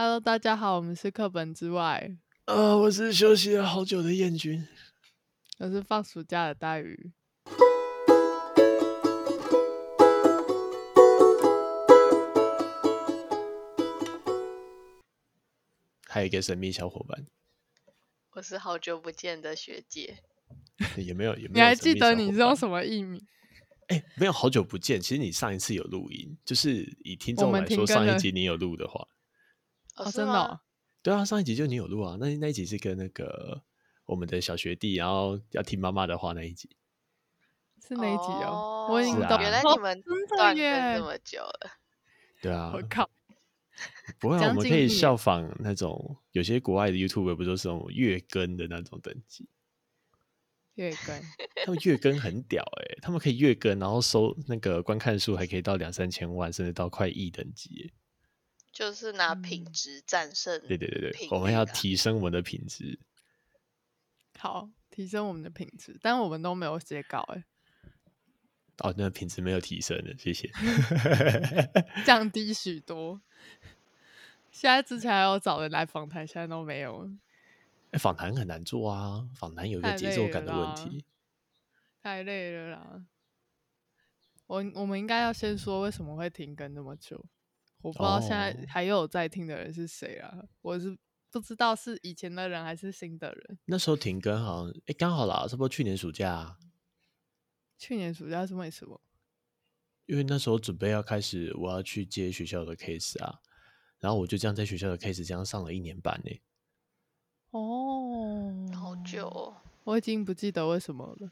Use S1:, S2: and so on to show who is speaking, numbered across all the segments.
S1: Hello，大家好，我们是课本之外。
S2: 呃，我是休息了好久的燕君，
S1: 我是放暑假的大鱼。
S2: 还有一个神秘小伙伴，
S3: 我是好久不见的学姐。
S2: 也没有，也 没有。
S1: 你还记得你是用什么艺名？
S2: 哎、欸，没有，好久不见。其实你上一次有录音，就是以听众来说，上一集你有录的话。
S1: 哦，真的、哦？
S2: 对啊，上一集就你有录啊。那那一集是跟那个我们的小学弟，然后要听妈妈的话那一集，
S1: 是哪一集哦？
S3: 我已经懂、啊，原来你们断更这么久了。
S2: 对啊，
S1: 我靠！
S2: 不会、啊，我们可以效仿那种有些国外的 YouTuber 不都是那种月更的那种等级？
S1: 月更，
S2: 他们月更很屌哎、欸，他们可以月更，然后收那个观看数还可以到两三千万，甚至到快亿等级、欸。
S3: 就是拿品质战胜、啊，
S2: 对对对对，我们要提升我们的品质。
S1: 好，提升我们的品质，但我们都没有写稿哎。
S2: 哦，那品质没有提升的，谢谢。
S1: 降低许多。现在之前还有找人来访谈，现在都没有。
S2: 哎，访谈很难做啊，访谈有一个节奏感的问题。
S1: 太累了啦！我我们应该要先说为什么会停更那么久。我不知道现在还有在听的人是谁啊？Oh. 我是不知道是以前的人还是新的人。
S2: 那时候停更好像，哎，刚好啦，差不多去年暑假啊。
S1: 去年暑假是为什么？
S2: 因为那时候准备要开始，我要去接学校的 case 啊，然后我就这样在学校的 case 这样上了一年半呢。
S1: 哦，
S3: 好久哦，
S1: 我已经不记得为什么了。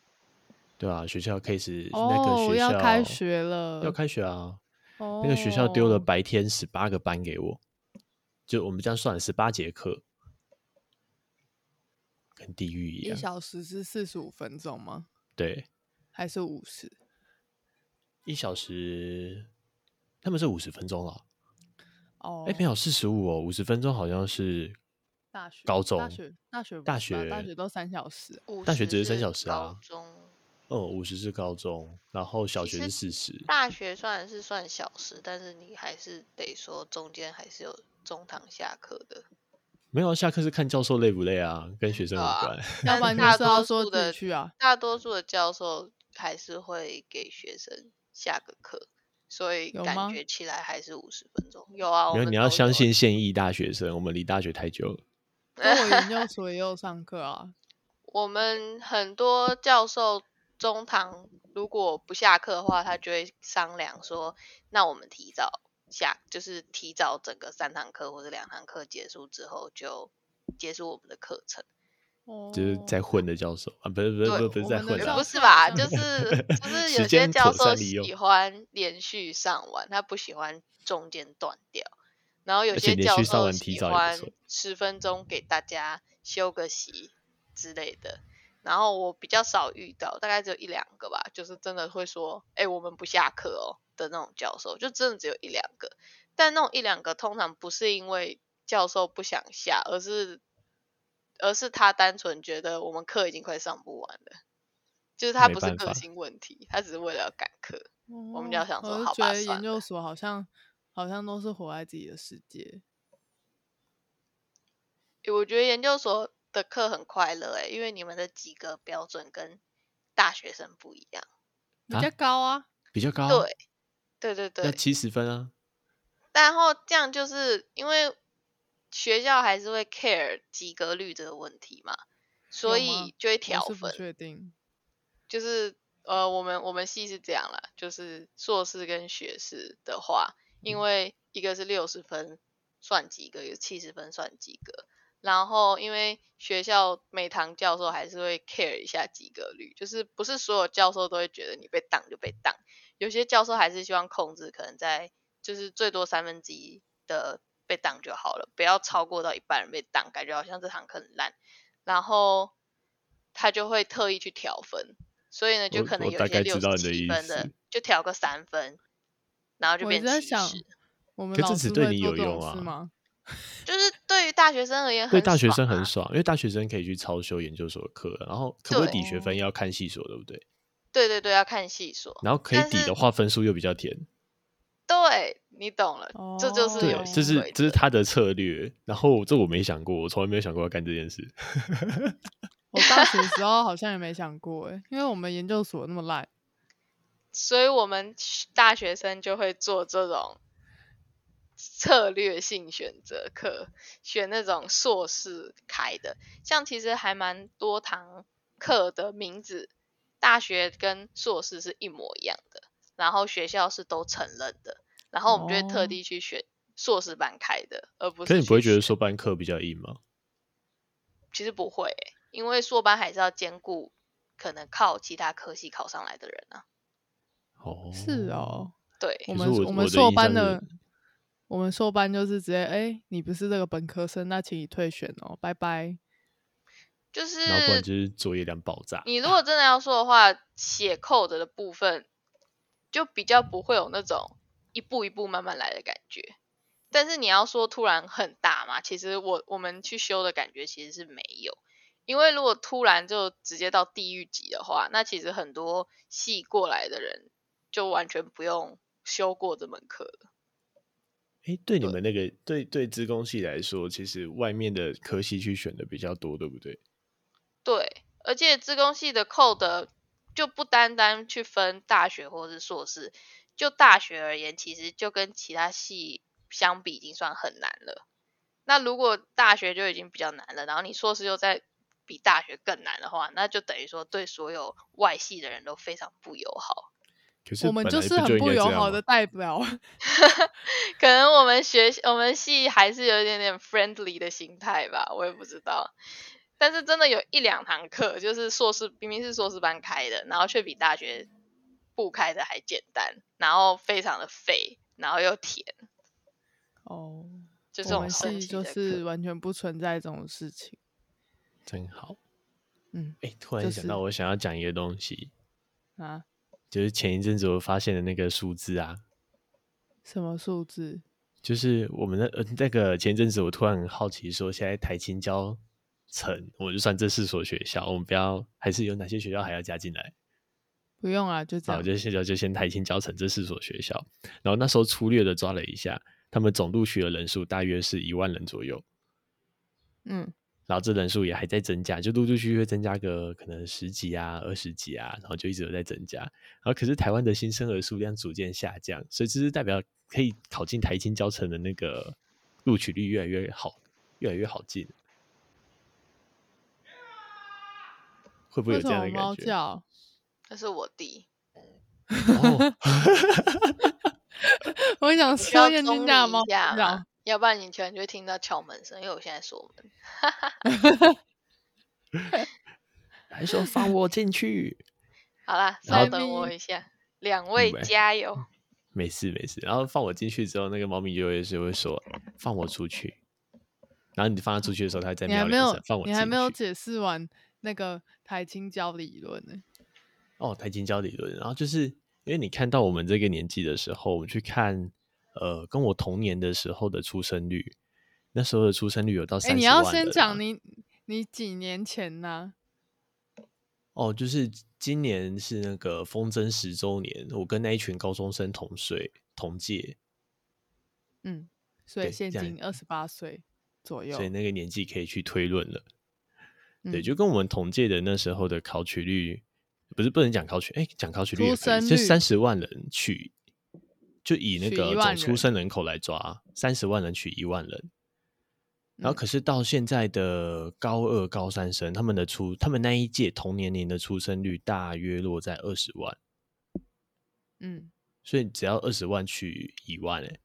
S2: 对啊，学校 case
S1: 哦，
S2: 那个学校
S1: 要开学了，
S2: 要开学啊。Oh. 那个学校丢了白天十八个班给我，就我们这样算十八节课，跟地狱一样。
S1: 一小时是四十五分钟吗？
S2: 对，
S1: 还是五十？
S2: 一小时他们是五十分钟了。
S1: 哦，
S2: 哎，没有四十五哦，五十分钟好像是
S1: 大学、
S2: 高中、
S1: 大学、大学、
S2: 大学、
S1: 大学都三小时，
S2: 大学只是三小时啊。
S3: 哦，
S2: 五十是高中，然后小学是四十。
S3: 大学算是算小时，但是你还是得说中间还是有中堂下课的。
S2: 没有，下课是看教授累不累啊，跟学生无关。
S1: 要不然大多数的去啊，
S3: 大多数的教授还是会给学生下个课，所以感觉起来还是五十分钟。有，有啊，
S2: 没有，你要相信现役大学生，我们离大学太久了。
S1: 我研究所也 有上课啊，
S3: 我们很多教授。中堂如果不下课的话，他就会商量说：“那我们提早下，就是提早整个三堂课或者两堂课结束之后，就结束我们的课程。”
S1: 哦，
S2: 就是在混的教授啊，不是不是不是不是在混的，
S3: 不是吧？就 是就是有些教授喜欢连续上完，他不喜欢中间断掉。然后有些教授喜欢十分钟给大家休个息之类的。然后我比较少遇到，大概只有一两个吧，就是真的会说，哎，我们不下课哦的那种教授，就真的只有一两个。但那种一两个通常不是因为教授不想下，而是而是他单纯觉得我们课已经快上不完了，就是他不是个性问题，他只是为了要赶课。哦、我们就要想说，好吧，
S1: 觉得研究所好像好像都是活在自己的世界。
S3: 我觉得研究所。的课很快乐哎，因为你们的及格标准跟大学生不一样，
S1: 比较高啊，
S2: 比较高，
S3: 对，对对对，
S2: 要七十分啊。
S3: 然后这样就是因为学校还是会 care 及格率这个问题嘛，所以就会调分。
S1: 确定，
S3: 就是呃，我们我们系是这样啦，就是硕士跟学士的话，因为一个是六十分算及格，有七十分算及格。然后，因为学校每堂教授还是会 care 一下及格率，就是不是所有教授都会觉得你被挡就被挡，有些教授还是希望控制，可能在就是最多三分之一的被挡就好了，不要超过到一半人被挡，感觉好像这堂课很烂，然后他就会特意去调分，所以呢，就可能有些六十几分的就调个三分，然后就变七十。
S1: 我们老师对你有用啊？吗？
S3: 就是对于大学生而言，
S2: 对大学生很爽，因为大学生可以去超修研究所的课，然后可不可以抵学分要看系所，对不对？
S3: 对对对，要看系所。
S2: 然后可以抵的话，分数又比较甜。
S3: 对，你懂了，哦、这就是
S2: 对，这是这是他的策略。然后这我没想过，我从来没有想过要干这件事。
S1: 我大学时候 好像也没想过，哎，因为我们研究所那么烂，
S3: 所以我们大学生就会做这种策略性选择课，选那种硕士开的。像其实还蛮多堂课的名字，大学跟硕士是一模一样的，然后学校是都承认的。然后我们就会特地去选硕士班开的，哦、而不是。可
S2: 你不会觉得硕班课比较硬吗？
S3: 其实不会，因为硕班还是要兼顾可能靠其他科系考上来的人啊。
S2: 哦，
S1: 是哦，
S3: 对。
S1: 我们我们硕班的，我们硕班就是直接，哎，你不是这个本科生，那请你退选哦，拜拜。
S3: 就是，
S2: 然后不然就是作业量爆炸。
S3: 你如果真的要说的话，写 code 的部分就比较不会有那种。一步一步慢慢来的感觉，但是你要说突然很大嘛，其实我我们去修的感觉其实是没有，因为如果突然就直接到地狱级的话，那其实很多系过来的人就完全不用修过这门课了。
S2: 哎，对你们那个对对资工系来说，其实外面的科系去选的比较多，对不对？
S3: 对，而且资工系的 code 就不单单去分大学或是硕士。就大学而言，其实就跟其他系相比，已经算很难了。那如果大学就已经比较难了，然后你硕士又在比大学更难的话，那就等于说对所有外系的人都非常不友好。
S2: 可是
S1: 我们就是很不友好的代表。
S3: 可能我们学我们系还是有一点点 friendly 的心态吧，我也不知道。但是真的有一两堂课，就是硕士明明是硕士班开的，然后却比大学。不开的还简单，然后非常的废，然后又甜。
S1: 哦，
S3: 就这种
S1: 系就是完全不存在这种事情，
S2: 真好。
S1: 嗯，
S2: 哎、欸，突然想到我想要讲一个东西
S1: 啊，
S2: 就是前一阵子我发现的那个数字啊。
S1: 什么数字？
S2: 就是我们的呃那个前一阵子我突然很好奇，说现在台青教城，我就算这四所学校，我们不要还是有哪些学校还要加进来？
S1: 不用啊，就这样。
S2: 我，就现在就先台青教城这四所学校，然后那时候粗略的抓了一下，他们总录取的人数大约是一万人左右。
S1: 嗯，
S2: 然后这人数也还在增加，就陆陆续续会增加个可能十几啊、二十几啊，然后就一直都在增加。然后可是台湾的新生儿数量逐渐下降，所以这是代表可以考进台清教程的那个录取率越来越好，越来越好进。会不会有这样的感觉？
S3: 那是我弟。
S1: 我想说燕君家的猫叫，
S3: 要不然你全就会听到敲门声，因为我现在锁门。
S2: 还说放我进去。
S3: 好啦，稍等我一下，两位加油。
S2: 没事没事，然后放我进去之后，那个猫咪就会是会说放我出去。然后你放它出去的时候，它在喵两声，放我进去。
S1: 你还没有解释完那个台青交理论呢。
S2: 哦，台青交理论，然后就是因为你看到我们这个年纪的时候，我们去看，呃，跟我同年的时候的出生率，那时候的出生率有到三十万。哎，你要
S1: 先讲你你几年前呢？
S2: 哦，就是今年是那个风筝十周年，我跟那一群高中生同岁同届。
S1: 嗯，所以现今二十八岁左右，
S2: 所以那个年纪可以去推论了。嗯、对，就跟我们同届的那时候的考取率。不是不能讲考取，哎，讲考取率也可以，就三十万人取，就以那个总出生人口来抓，三十万人取一万人。然后可是到现在的高二、高三生，他们的出，他们那一届同年龄的出生率大约落在二十万。
S1: 嗯，
S2: 所以只要二十万取一万，哎，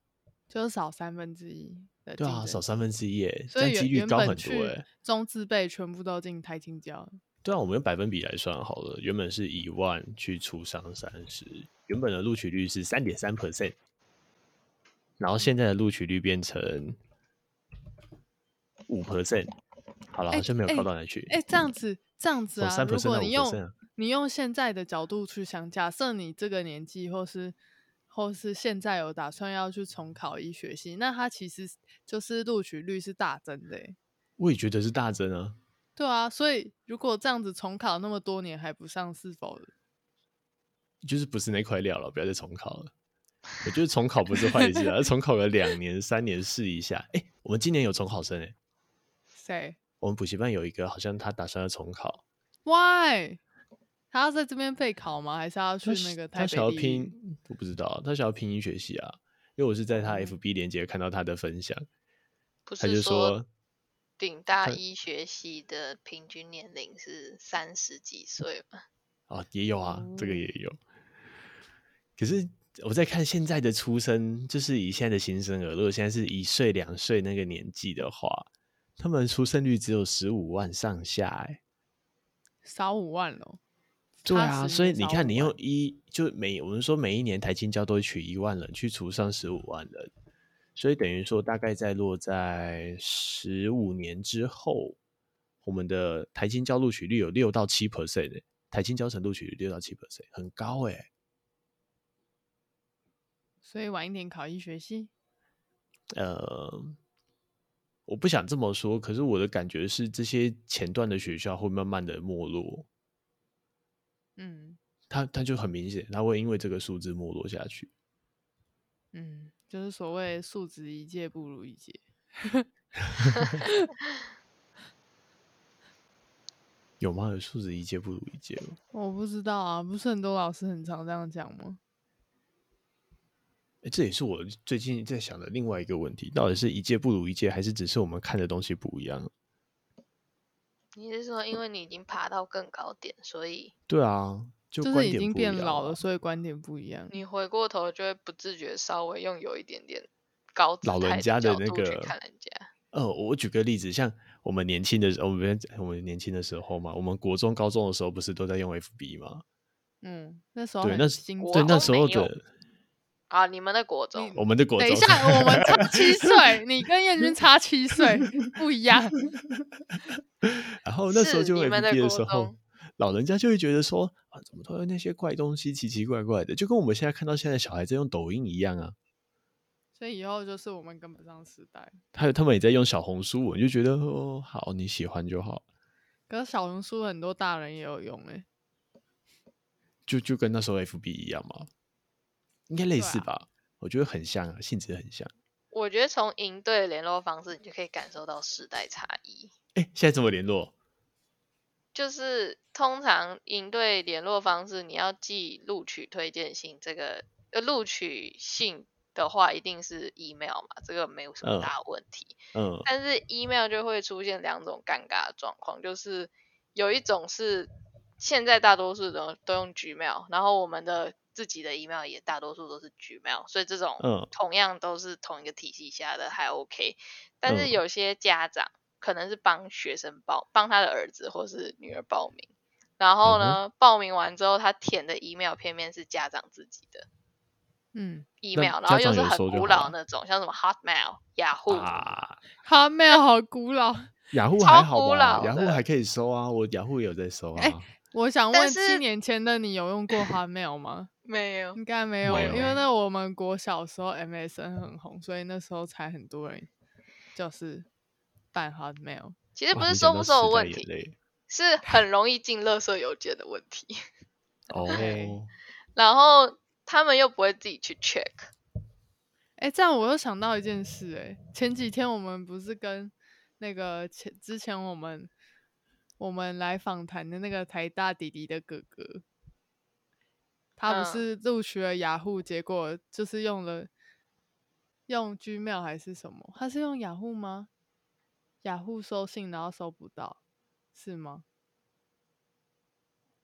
S1: 就少三分之一。
S2: 对啊，少三分之一，哎，
S1: 所以
S2: 几率高很多，哎，
S1: 中字辈全部都进台清教。
S2: 对啊，我们用百分比来算好了，原本是一万去除上三十，原本的录取率是三点三 percent，然后现在的录取率变成五 percent，好了，好像没有高到哪去。
S1: 哎，这样子，这样子啊，如果你用你用现在的角度去想，假设你这个年纪，或是或是现在有打算要去重考医学系，那它其实就是录取率是大增的。
S2: 我也觉得是大增啊。
S1: 对啊，所以如果这样子重考那么多年还不上，是否
S2: 就是不是那块料了？不要再重考了。我觉得重考不是坏事啊，重考个两年、三年试一下。哎、欸，我们今年有重考生哎，
S1: 谁？
S2: 我们补习班有一个，好像他打算要重考。
S1: Why？他要在这边备考吗？还是要去那个台北？
S2: 他想要拼，我不知道，他想要拼医学系啊。因为我是在他 FB 连接看到他的分享，
S3: 不是说顶大医学系的平均年龄是三十几岁吗？
S2: 啊，也有啊，这个也有。可是我在看现在的出生，就是以现在的新生儿，如果现在是一岁两岁那个年纪的话，他们出生率只有十五万上下，哎，
S1: 少五万了。
S2: 对啊，所以你看，你用一就每我们说每一年台青交都会取一万人去除上十五万人，所以等于说大概在落在十五年之后，我们的台清交录取率有六到七 percent 的，台清交成录取率六到七 percent 很高哎。
S1: 所以晚一点考医学系，
S2: 呃，我不想这么说，可是我的感觉是这些前段的学校会慢慢的没落。
S1: 嗯，
S2: 他他就很明显，他会因为这个数字没落下去。
S1: 嗯，就是所谓素质一届不如一届。
S2: 有吗？有素质一届不如一届吗？
S1: 我不知道啊，不是很多老师很常这样讲吗？
S2: 哎，这也是我最近在想的另外一个问题：到底是一届不如一届，还是只是我们看的东西不一样？
S3: 你是说，因为你已经爬到更高点，所以
S2: 对啊，就、
S1: 就是已经变老了，所以观点不一样。
S3: 你回过头就会不自觉稍微用有一点点高
S2: 老人家的那个
S3: 看人家。
S2: 呃，我举个例子，像我们年轻的时候，我们我们年轻的时候嘛，我们国中、高中的时候不是都在用 FB 吗？
S1: 嗯，那时候
S2: 对，那对那时候的。
S3: 啊！你们的国中，
S2: 我们的国中。
S1: 等一下，我们差 七岁，你跟燕君差七岁，不一样。
S2: 然后那时候就 FB 的时候，老人家就会觉得说啊，怎么都有那些怪东西，奇奇怪怪的，就跟我们现在看到现在小孩在用抖音一样啊。
S1: 所以以后就是我们跟不上时代。
S2: 还有他们也在用小红书，我就觉得哦，好，你喜欢就好。
S1: 可是小红书很多大人也有用哎，
S2: 就就跟那时候 FB 一样嘛。应该类似吧，啊、我觉得很像啊，性质很像。
S3: 我觉得从营队联络方式，你就可以感受到时代差异。
S2: 哎、欸，现在怎么联络？
S3: 就是通常营队联络方式，你要寄录取推荐信，这个呃录取信的话，一定是 email 嘛，这个没有什么大问题。
S2: 嗯。嗯，
S3: 但是 email 就会出现两种尴尬的状况，就是有一种是现在大多数的都用 Gmail，然后我们的。自己的 email 也大多数都是 Gmail，所以这种同样都是同一个体系下的还 OK，但是有些家长可能是帮学生报，帮他的儿子或是女儿报名，然后呢、嗯、报名完之后他填的 email 偏偏是家长自己的，嗯，email，然后又是很古老那种，像什么 Hotmail、雅虎
S2: 啊
S1: ，Hotmail 好古老，
S2: 雅虎还好吧？雅虎还可以收啊，我雅虎也有在收啊。欸
S1: 我想问，七年前的你有用过 Hotmail 吗？
S3: 没有，
S1: 应该没有，没有，因为那我们国小时候 MSN 很红，所以那时候才很多人就是办 Hotmail。
S3: 其实不是收不收的问题，是很容易进垃圾邮件的问题。
S2: 哦。
S3: 然后他们又不会自己去 check。
S1: 哎，这样我又想到一件事，哎，前几天我们不是跟那个前之前我们。我们来访谈的那个台大弟弟的哥哥，他不是录取了雅虎，结果就是用了用 Gmail 还是什么？他是用雅虎吗？雅虎收信然后收不到，是吗？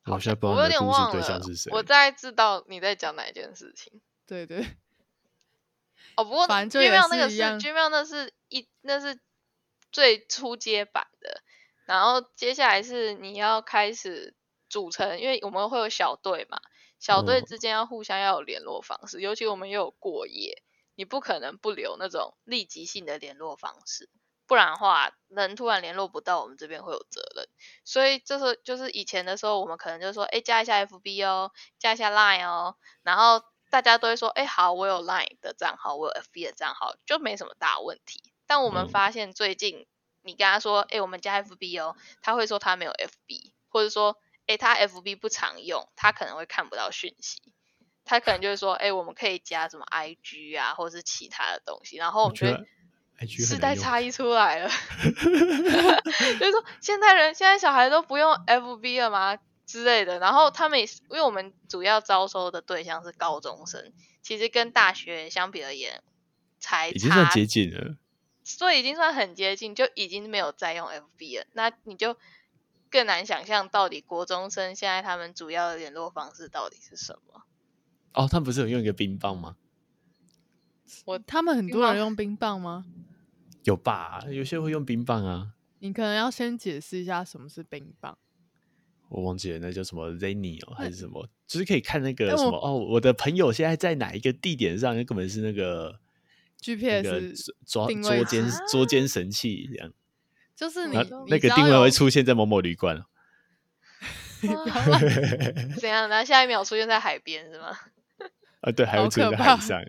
S2: 我现在不知道
S3: 我有点忘了，我大概知道你在讲哪一件事情。
S1: 对对。
S3: 哦，不过 Gmail 那个是 Gmail，那是一那是最初阶版的。然后接下来是你要开始组成，因为我们会有小队嘛，小队之间要互相要有联络方式，哦、尤其我们又有过夜，你不可能不留那种立即性的联络方式，不然的话人突然联络不到，我们这边会有责任。所以这是就是以前的时候，我们可能就说，哎，加一下 FB 哦，加一下 Line 哦，然后大家都会说，哎，好，我有 Line 的账号，我有 FB 的账号，就没什么大问题。但我们发现最近。嗯你跟他说，哎、欸，我们加 FB 哦，他会说他没有 FB，或者说，哎、欸，他 FB 不常用，他可能会看不到讯息。他可能就是说，哎、欸，我们可以加什么 IG 啊，或者是其他的东西，然后我觉得时代差异出来了，就是说现在人现在小孩都不用 FB 了吗之类的，然后他们也是，因为我们主要招收的对象是高中生，其实跟大学相比而言，才
S2: 已经算接近了，
S3: 所以已经算很接近，就已经没有再用 FB 了，那你就。更难想象到底国中生现在他们主要的联络方式到底是什么？
S2: 哦，他们不是有用一个冰棒吗？
S1: 我他们很多人用冰棒吗？
S2: 有吧，有些会用冰棒啊。
S1: 你可能要先解释一下什么是冰棒。
S2: 我忘记了，那叫什么 Zenny 哦，还是什么？就是可以看那个什么哦，我的朋友现在在哪一个地点上？那根本是那个
S1: GPS
S2: 捉捉奸捉奸神器这样。
S1: 就是你
S2: 那个定位会出现在某某旅馆，
S3: 怎样？然后下一秒出现在海边是吗？
S2: 啊，对，还有出现在海上。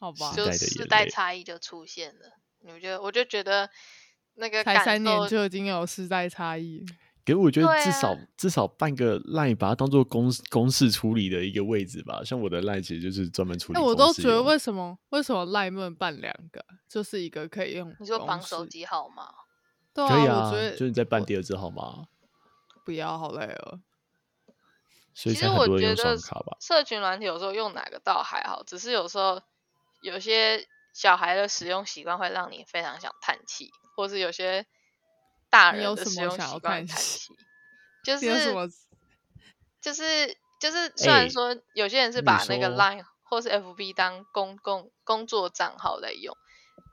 S1: 好吧，
S3: 就时代差异就出现了。你觉得？我就觉得那个
S1: 才三年就已经有时代差异。
S2: 给我觉得至少、啊、至少半个 line 把它当做公公事处理的一个位置吧，像我的 line 其实就是专门处理。哎，
S1: 我都觉得为什么为什么 line 不能办两个？就是一个可以用。
S3: 你说绑手机号码？
S1: 对啊，
S2: 可以啊，
S1: 我觉得
S2: 就是你在办第二支号码。
S1: 不要，好累哦。
S2: 所以其实我觉得
S3: 社群软体有时候用哪个倒还好，只是有时候有些小孩的使用习惯会让你非常想叹气，或是有些。大人的使用习惯，就是就是就是，虽然说有些人是把那个 Line 或是 FB 当公共工作账号在用，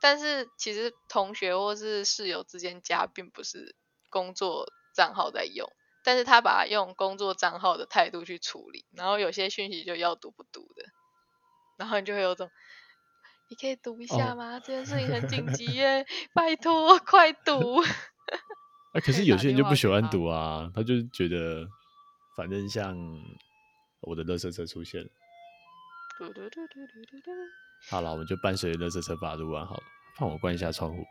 S3: 但是其实同学或是室友之间加并不是工作账号在用，但是他把它用工作账号的态度去处理，然后有些讯息就要读不读的，然后你就会有种，你可以读一下吗？这件事情很紧急 耶，拜托快读。
S2: 啊！可是有些人就不喜欢读啊，他就觉得反正像我的乐色车出现，好了，我们就伴随垃圾车把它录完好了。帮我关一下窗户。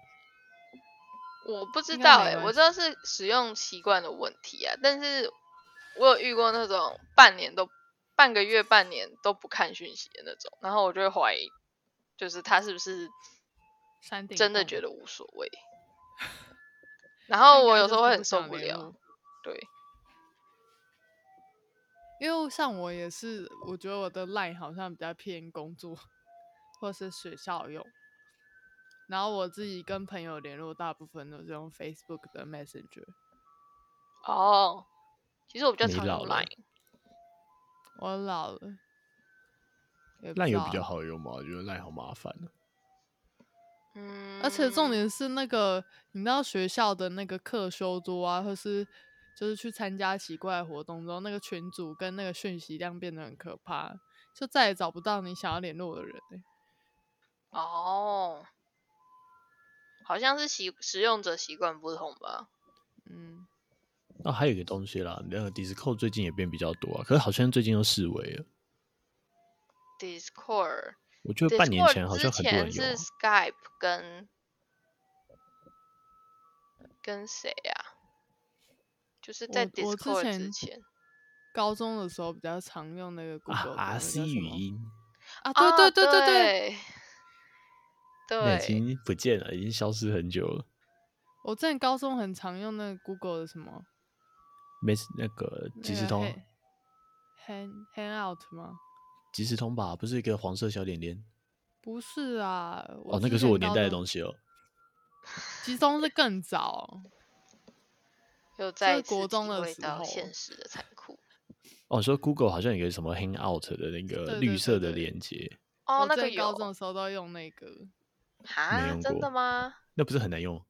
S3: 我不知道哎、欸，我知道是使用习惯的问题啊，但是我有遇过那种半年都半个月、半年都不看讯息的那种，然后我就会怀疑，就是他是不是真的觉得无所谓。然后我有时候会很受不了，对，
S1: 因为像我也是，我觉得我的 line 好像比较偏工作或是学校用，然后我自己跟朋友联络大部分都是用 Facebook 的 Messenger。
S3: 哦，其实我比较常用 line，
S1: 我老了
S2: ，line 有比较好用吗？我觉得 line 好麻烦。
S1: 而且重点是那个，你知道学校的那个课修多啊，或是就是去参加奇怪的活动之后，那个群组跟那个讯息量变得很可怕，就再也找不到你想要联络的人、欸、
S3: 哦，好像是习使用者习惯不同吧？
S1: 嗯。
S2: 那、啊、还有一个东西啦，那个 Discord 最近也变比较多啊，可是好像最近又式微了。
S3: Discord。
S2: 我觉得半年前好像很多人用。
S3: 是 Skype 跟跟谁呀、啊？就是在 Discord 之前，
S1: 之前高中的时候比较常用那个 Google、
S2: 啊、RC 语音
S1: 啊，对对对对对，
S3: 对，
S2: 已经不见了，已经消失很久了。
S1: 我之前高中很常用那个 Google 的什么？
S2: 没那个即时通
S1: ，Hang Hangout 吗？
S2: 即时通吧，不是一个黄色小点点。
S1: 不是啊，
S2: 哦，那个是我年代的东西哦。
S1: 即时通是更早，
S3: 有在国中的时候，现实的残酷。
S2: 哦，说 Google 好像有个什么 Hangout 的那个绿色的连接。
S3: 哦，那个
S1: 高中的时候都用那个。
S3: 啊，真的吗？
S2: 那不是很难用？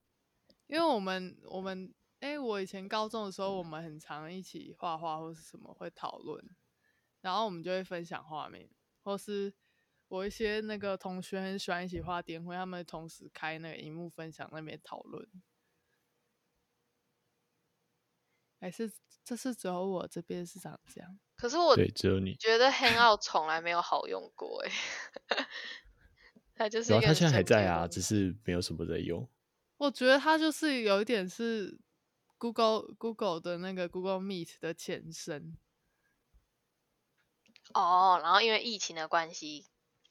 S1: 因为我们我们哎、欸，我以前高中的时候，我们很常一起画画或是什么会讨论。然后我们就会分享画面，或是我一些那个同学很喜欢一起画点绘，他们同时开那个荧幕分享那边讨论。还是这是只有我这边是长这样？
S3: 可是我
S2: 对只有你
S3: 觉得 Hangout 从来没有好用过哎，它就是
S2: 它现在还在啊，只是没有什么在用。
S1: 我觉得它就是有一点是 Google Google 的那个 Google Meet 的前身。
S3: 哦，然后因为疫情的关系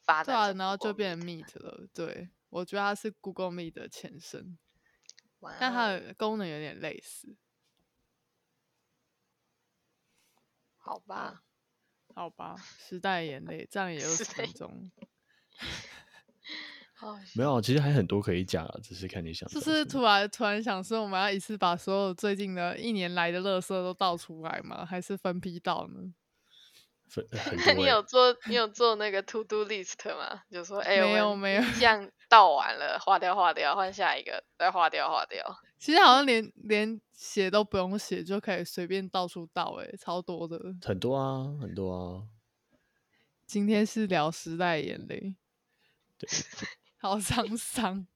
S3: 发展，
S1: 对啊，然后就变成 Meet 了。对，我觉得它是 Google Meet 的前身，但它的功能有点类似。
S3: 好吧，
S1: 好吧，时代眼泪，这样也有十分钟。
S2: 没有，其实还很多可以讲啊，只是看你想。
S1: 就是突然突然想说，我们要一次把所有最近的一年来的垃圾都倒出来吗？还是分批倒呢？
S2: 分，
S3: 那 你有做你有做那个 to do list 吗？就说哎，
S1: 没有没有，
S3: 这样倒完了，划掉划掉，换下一个，再划掉划掉。
S1: 其实好像连连写都不用写，就可以随便到处倒，哎，超多的。
S2: 很多啊，很多啊。
S1: 今天是聊时代眼泪，
S2: 对。
S1: 好沧桑，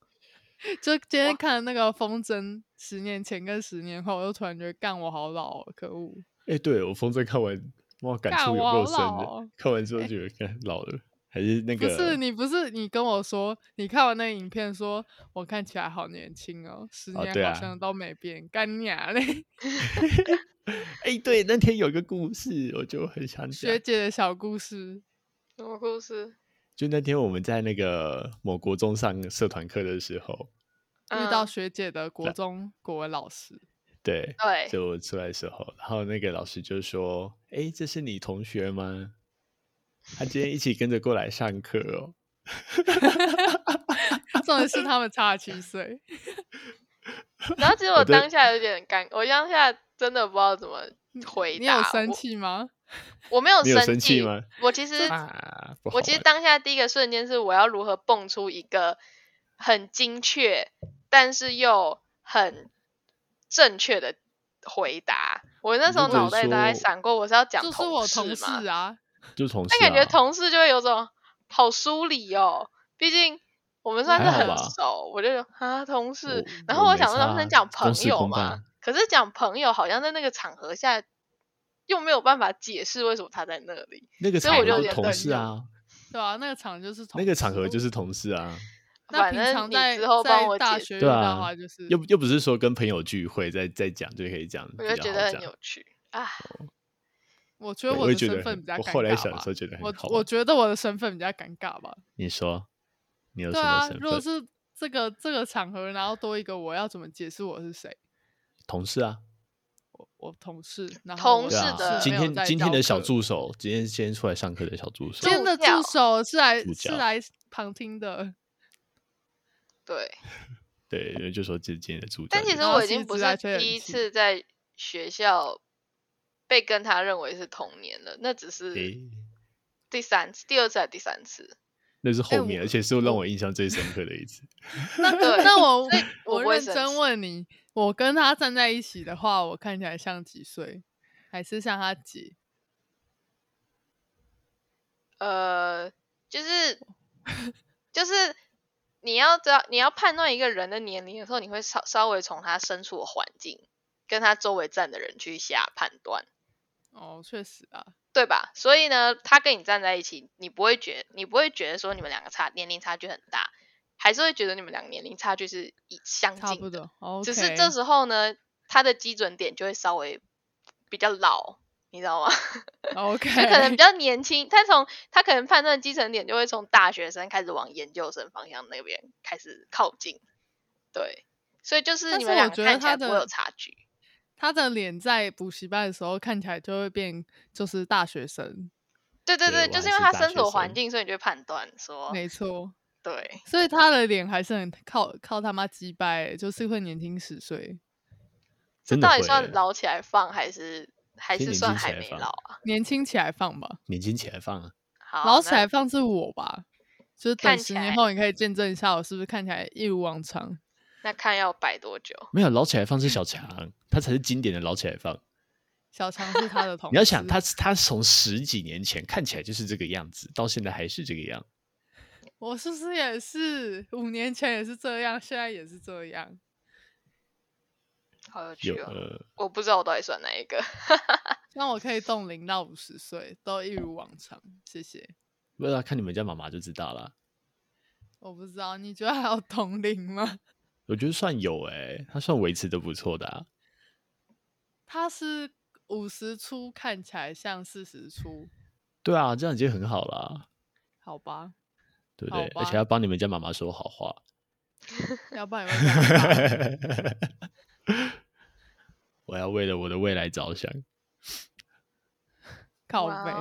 S1: 就今天看那个风筝，十年前跟十年后，我就突然觉得干我好老，哦，可恶！
S2: 哎、欸，对我风筝看完，哇，感触有够深的。哦，看完之后觉得干老了，欸，还是那个？
S1: 不是你，不是你跟我说，你看完那个影片，说我看起来好年轻哦，十年好像都没变，干娘嘞！
S2: 哎、欸，对，那天有个故事，我就很想讲
S1: 学姐的小故事，
S3: 什么故事？
S2: 就那天我们在那个某国中上社团课的时候，
S1: 遇到学姐的国中国文老师。
S2: 对对，就出来的时候，然后那个老师就说：“哎、欸，这是你同学吗？他今天一起跟着过来上课哦。”
S1: 重点是他们差了七岁。
S3: 然后其实我当下有点尴，我当下真的不知道怎么回答。
S1: 你有生气吗？
S3: 我没有
S2: 生气吗？
S3: 我其实，啊、我其实当下第一个瞬间是我要如何蹦出一个很精确，但是又很正确的回答。我那时候脑袋大概闪过，我是要讲同事
S1: 就是我同事啊，
S2: 就同事、啊。
S3: 那感觉同事就会有种好疏离哦，毕竟我们算是很熟。我就说啊，同事。然后我想说，能不能讲朋友嘛？可是讲朋友好像在那个场合下。又没有办法解释为什么他在那里。
S2: 那个场合就是同事啊，
S1: 对啊，那个场就是
S2: 那个场合就是同事啊。
S1: 那平常在之后帮我大学的话，就是
S2: 又又不是说跟朋友聚会再再讲就可以讲，
S3: 我就觉得很有趣啊。
S1: 我觉得我的身份比较尴尬。
S2: 我后来想说觉得很好。
S1: 我觉得我的身份比较尴尬吧。
S2: 你说，你有什么身份？
S1: 如果是这个这个场合，然后多一个，我要怎么解释我是谁？
S2: 同事啊。
S1: 我我同事，然
S3: 后同事的
S2: 今天今天的小助手，今天先出来上课的小助手，
S1: 今天的助手是来是来旁听的，
S3: 对
S2: 对，就说这是今天的助教。
S3: 但其实我已经不是第一次在学校被跟他认为是同年了，那只是第三次、第二次还是第三次？
S2: 那是后面，而且是让我印象最深刻的一次。
S1: 那 那我我认真问你。我跟他站在一起的话，我看起来像几岁？还是像他姐？
S3: 呃，就是就是你要知道，你要判断一个人的年龄的时候，你会稍稍微从他身处的环境跟他周围站的人去下判断。
S1: 哦，确实啊，
S3: 对吧？所以呢，他跟你站在一起，你不会觉你不会觉得说你们两个差年龄差距很大。还是会觉得你们两个年龄差距是相近的，只是这时候呢，他的基准点就会稍微比较老，你知道吗？
S1: OK，
S3: 就可能比较年轻，他从他可能判断基层点就会从大学生开始往研究生方向那边开始靠近，对，所以就是你们两个看起来不会有差距。
S1: 他的脸在补习班的时候看起来就会变，就是大学生。
S3: 对对对，就是因为他身处环境，所以你就会判断说，
S1: 没错。
S3: 对，
S1: 所以他的脸还是很靠靠他妈击败，就是会年轻十岁。
S3: 这到底算老起来放，还是还是算还没老啊？
S1: 年轻起来放吧，
S2: 年轻起来放啊。
S3: 好，
S1: 老起来放是我吧？就是等十年后你可以见证一下，我是不是看起来一如往常？
S3: 那看要摆多久？
S2: 没有，老起来放是小强，他才是经典的老起来放。
S1: 小强是他的 同事。
S2: 你要想他，他从十几年前看起来就是这个样子，到现在还是这个样。
S1: 我是不是也是五年前也是这样，现在也是这样？
S3: 好有趣哦！呃、我不知道我到底算哪一个。
S1: 那我可以动零到五十岁，都一如往常。谢谢。
S2: 不知道看你们家妈妈就知道了。
S1: 我不知道，你觉得还有同龄吗？
S2: 我觉得算有哎、欸，他算维持的不错的、啊。
S1: 他是五十出，看起来像四十出。
S2: 对啊，这样已经很好了。
S1: 好吧，
S2: 对不对？而且要帮你们家妈妈说好话，
S1: 要帮。
S2: 我要为了我的未来着想。
S1: 靠北，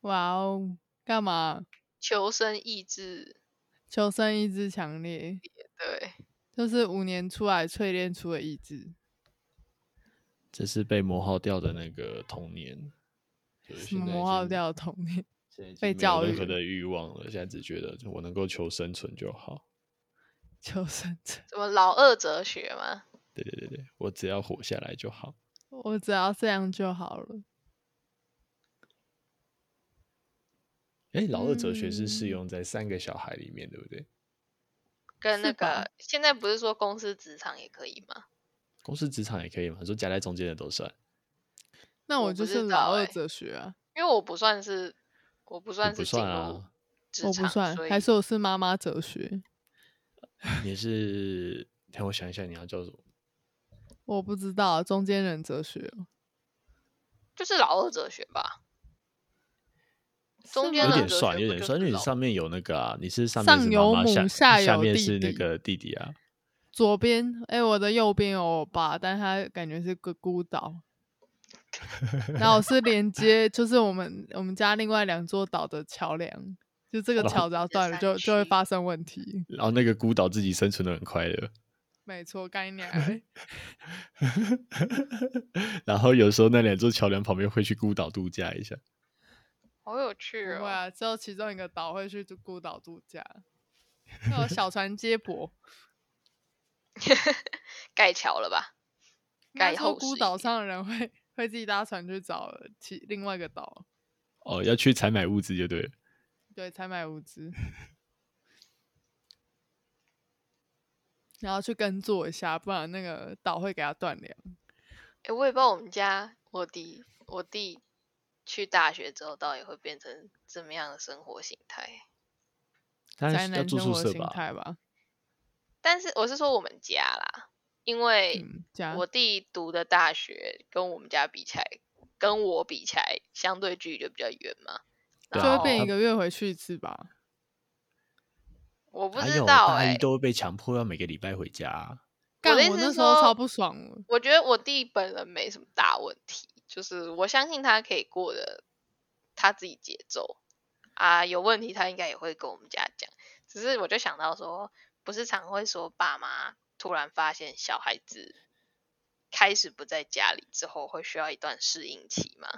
S1: 哇哦，干嘛？
S3: 求生意志，
S1: 求生意志强烈。
S3: 对，
S1: 就是五年出来淬炼出的意志。
S2: 这是被磨耗掉的那个童年。
S1: 什么磨耗掉的童年？被教育
S2: 任何的欲望了，现在只觉得我能够求生存就好。
S1: 求生存？
S3: 什么老二哲学吗？
S2: 对对对对，我只要活下来就好。
S1: 我只要这样就好了。
S2: 哎，老二哲学是适用在三个小孩里面，对不对？
S3: 跟那个现在不是说公司职场也可以吗？
S2: 公司职场也可以吗？说夹在中间的都算。
S1: 那我就是老二哲学啊，
S3: 因为我不算是，我不算是
S2: 不算啊，
S1: 我不算，还是我是妈妈哲学。
S2: 你是，让我想一下，你要叫什么？
S1: 我不知道，中间人哲学，
S3: 就是老二哲学吧。中间
S2: 有点算，有点算，因为你上面有那个啊，你是上
S1: 上有母，下有弟弟，
S2: 下面是那个弟弟啊。
S1: 左边，哎、欸，我的右边有我爸，但他感觉是个孤岛。然后是连接，就是我们我们家另外两座岛的桥梁，就这个桥只要断了就，就就会发生问题。
S2: 然后那个孤岛自己生存的很快乐。
S1: 没错，概念。
S2: 然后有时候那两座桥梁旁边会去孤岛度假一下，
S3: 好有趣哦。
S1: 对啊，只有其中一个岛会去孤岛度假，有小 船接驳，
S3: 盖桥了吧？盖后
S1: 孤岛上的人会。会自己搭船去找其另外一个岛，
S2: 哦，要去采买物资就对了。
S1: 对，采买物资，然后去耕作一下，不然那个岛会给他断粮。
S3: 哎、欸，我也不知道我们家我弟我弟去大学之后，到底会变成怎么样的生活形态？
S2: 宅男生活形
S1: 态吧。
S3: 但是我是说我们家啦。因为我弟读的大学跟我们家比起来，跟我比起来，相对距离就比较远嘛，
S1: 就会变一个月回去一次吧。
S3: 我不知道哎、欸，
S2: 大一都会被强迫要每个礼拜回家。
S1: 干，我那时候超不爽。
S3: 我觉得我弟本人没什么大问题，就是我相信他可以过的他自己节奏啊，有问题他应该也会跟我们家讲。只是我就想到说，不是常会说爸妈。突然发现小孩子开始不在家里之后，会需要一段适应期吗？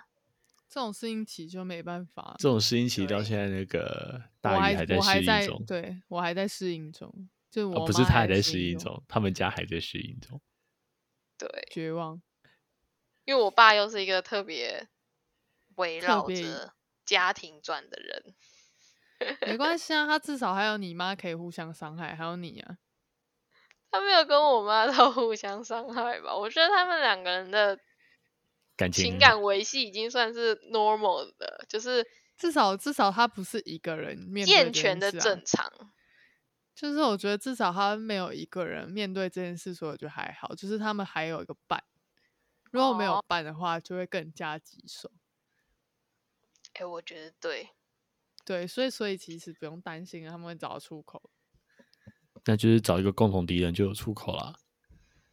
S1: 这种适应期就没办法。
S2: 这种适应期到现在那个大鱼还在适应中，
S1: 对我还在适应中，就我、
S2: 哦、不是他还在适应中，他们家还在适应中。
S3: 对，
S1: 绝望。
S3: 因为我爸又是一个特别围绕着家庭转的人。
S1: 没关系啊，他至少还有你妈可以互相伤害，还有你啊。
S3: 他没有跟我妈 都互相伤害吧？我觉得他们两个人的感情、情感维系已经算是 normal 的，就是
S1: 至少至少他不是一个人面对
S3: 健全的正常。
S1: 就是我觉得至少他没有一个人面对这件事，所以我觉得还好。就是他们还有一个伴，如果没有伴的话，就会更加棘手。
S3: 哎、欸，我觉得对，
S1: 对，所以所以其实不用担心，他们会找到出口。
S2: 那就是找一个共同敌人就有出口啦，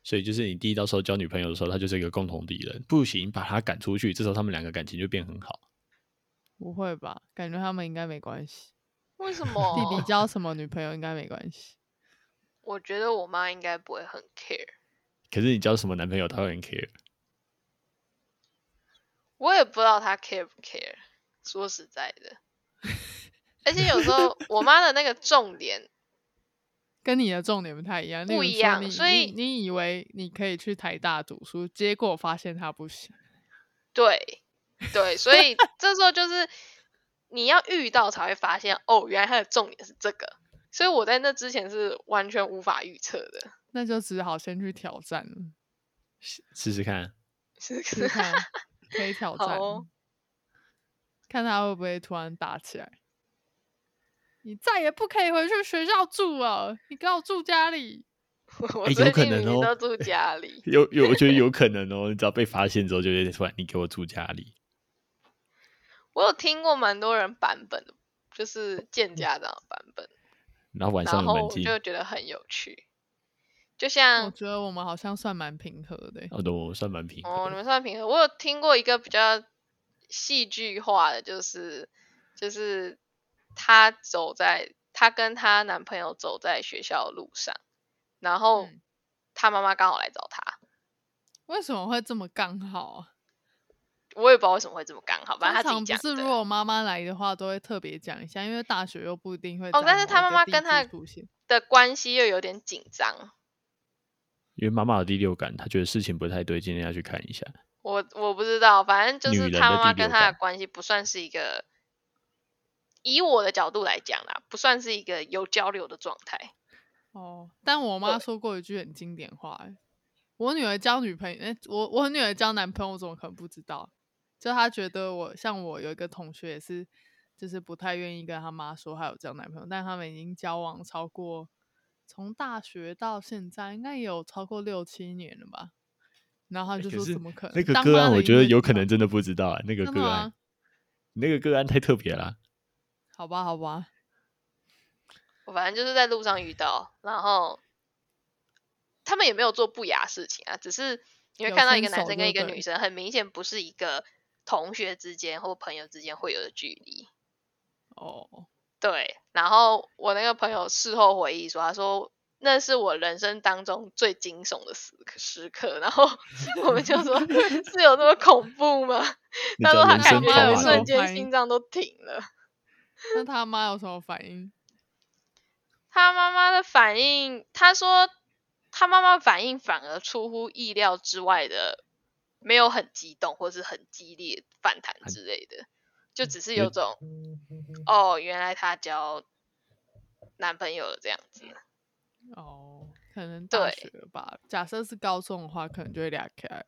S2: 所以就是你弟到时候交女朋友的时候，他就是一个共同敌人，不行把他赶出去，这时候他们两个感情就变很好。
S1: 不会吧？感觉他们应该没关系。
S3: 为什么？
S1: 弟弟交什么女朋友应该没关系。
S3: 我觉得我妈应该不会很 care。
S2: 可是你交什么男朋友，她会很 care。
S3: 我也不知道他 care 不 care。说实在的，而且有时候我妈的那个重点。
S1: 跟你的重点不太一样，
S3: 不一样，所以
S1: 你，你以为你可以去台大读书，结果发现他不行。
S3: 对，对，所以 这时候就是你要遇到才会发现，哦，原来他的重点是这个。所以我在那之前是完全无法预测的，
S1: 那就只好先去挑战了，
S2: 试试看，
S1: 试试看，可以挑 战，哦，看他会不会突然打起来。你再也不可以回去学校住了，你给我住家里。
S3: 我有可能哦，住家里。
S2: 有有，我觉得有 可能哦。你只要被发现之后，就有点突然，你给我住家里。
S3: 我有听过蛮多人版本的，就是见家长的版本。
S2: 然后晚上，
S3: 然后我就觉得很有趣。就像
S1: 我觉得我们好像算蛮平和的。
S2: 哦，对，我算蛮平和。
S3: 哦，你们算平和。我有听过一个比较戏剧化的，就是就是她走在她跟她男朋友走在学校的路上，然后她妈妈刚好来找她。
S1: 为什么会这么刚好啊？
S3: 我也不知道为什么会这么刚好，反正他自己讲。
S1: 不是，如果妈妈来的话，都会特别讲一下，因为大学又不一定会。
S3: 哦，但是他妈妈跟他的关系又有点紧张。
S2: 因为妈妈的第六感，她觉得事情不太对，今天要去看一下。
S3: 我我不知道，反正就是他妈妈跟他的关系不算是一个，以我的角度来讲啦，不算是一个有交流的状态。
S1: 哦，但我妈说过一句很经典话，欸，我女儿交女朋友，哎，欸，我我女儿交男朋友，我怎么可能不知道？就她觉得我像我有一个同学也是，就是不太愿意跟她妈说他有交男朋友，但他们已经交往超过从大学到现在应该有超过六七年了吧。然后他就说怎么可能？
S2: 欸、那个个案我觉得有可能真的不知道啊，那个个案，那个个案太特别了。
S1: 好吧，好吧，
S3: 我反正就是在路上遇到，然后他们也没有做不雅事情啊，只是你会看到一个男生跟一个女生，很明显不是一个。同学之间或朋友之间会有的距离，
S1: 哦，oh.
S3: 对。然后我那个朋友事后回忆说，他说那是我人生当中最惊悚的时时刻。然后我们就说 是有那么恐怖吗？他说他感觉有一瞬间心脏都停了。
S1: 那他妈有什么反应？
S3: 他妈妈的反应，他说他妈妈反应反而出乎意料之外的。没有很激动或是很激烈反弹之类的，就只是有种哦，原来他交男朋友了这样子。
S1: 哦，可能大学吧。对假设是高中的话，可能就会俩开。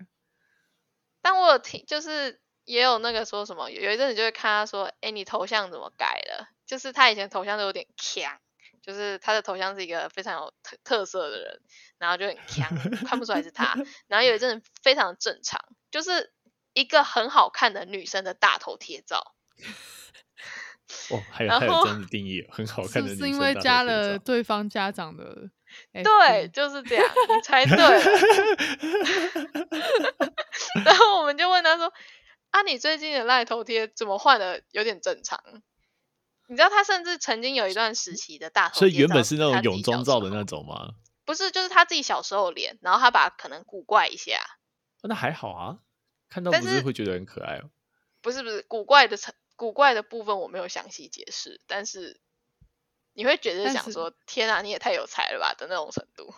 S3: 但我有听，就是也有那个说什么，有一阵子就会看他说，哎，你头像怎么改了？就是他以前头像都有点强。就是他的头像是一个非常有特特色的人，然后就很强，看不出来是他。然后有一阵非常正常，就是一个很好看的女生的大头贴照。
S2: 哦，还有后还有这样的定义，很好看的。
S1: 是，是因为加了对方家长的？
S3: 对，就是这样，你猜对了。然后我们就问他说：“啊，你最近的赖头贴怎么换的有点正常？”你知道他甚至曾经有一段时期的大头贴，
S2: 所以原本是那种泳装照的那种吗？
S3: 不是，就是他自己小时候脸，然后他把可能古怪一下。
S2: 哦，那还好啊，看到不是会觉得很可爱哦。
S3: 不是不是，古怪的成古怪的部分我没有详细解释，但是你会觉得想说天啊，你也太有才了吧的那种程度。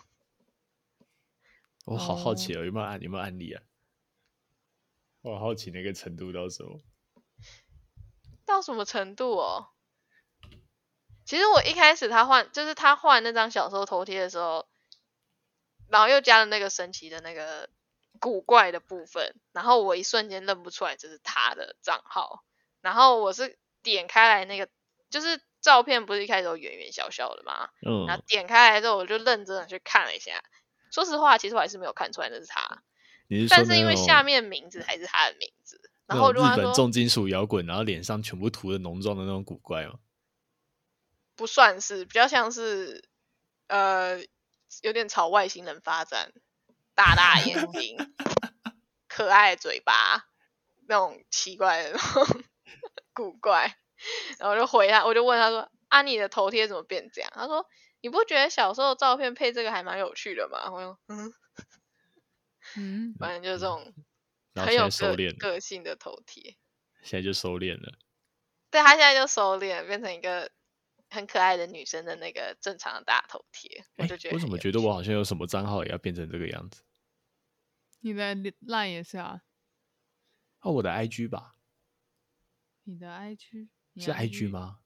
S2: 我好好奇哦，有没有案有没有案例啊？我好好奇那个程度到时候
S3: 到什么程度哦？其实我一开始他换，就是他换那张小时候头贴的时候，然后又加了那个神奇的那个古怪的部分，然后我一瞬间认不出来这是他的账号，然后我是点开来那个，就是照片不是一开始都圆圆小小的嘛？嗯。然后点开来之后，我就认真的去看了一下，说实话，其实我还是没有看出来那是他，是但是因为下面名字还是他的名字，然后日
S2: 本重金属摇滚，然后脸上全部涂了浓妆的那种古怪吗。
S3: 不算是，比较像是，呃，有点朝外星人发展，大大眼睛，可爱的嘴巴，那种奇怪的那种 古怪，然后我就回他，我就问他说：“啊，你的头贴怎么变这样？”他说：“你不觉得小时候照片配这个还蛮有趣的吗？”我说：“嗯嗯，反正就是这种很有个个性的头贴。”
S2: 现在就收敛了。
S3: 对，他现在就收敛，变成一个。很可爱的女生的那个正常的大头贴，欸、我就觉得。
S2: 为什么觉得我好像有什么账号也要变成这个样子？
S1: 你的 line 也是啊？
S2: 哦，我的 IG 吧。
S1: 你的 IG
S2: 是 IG 吗？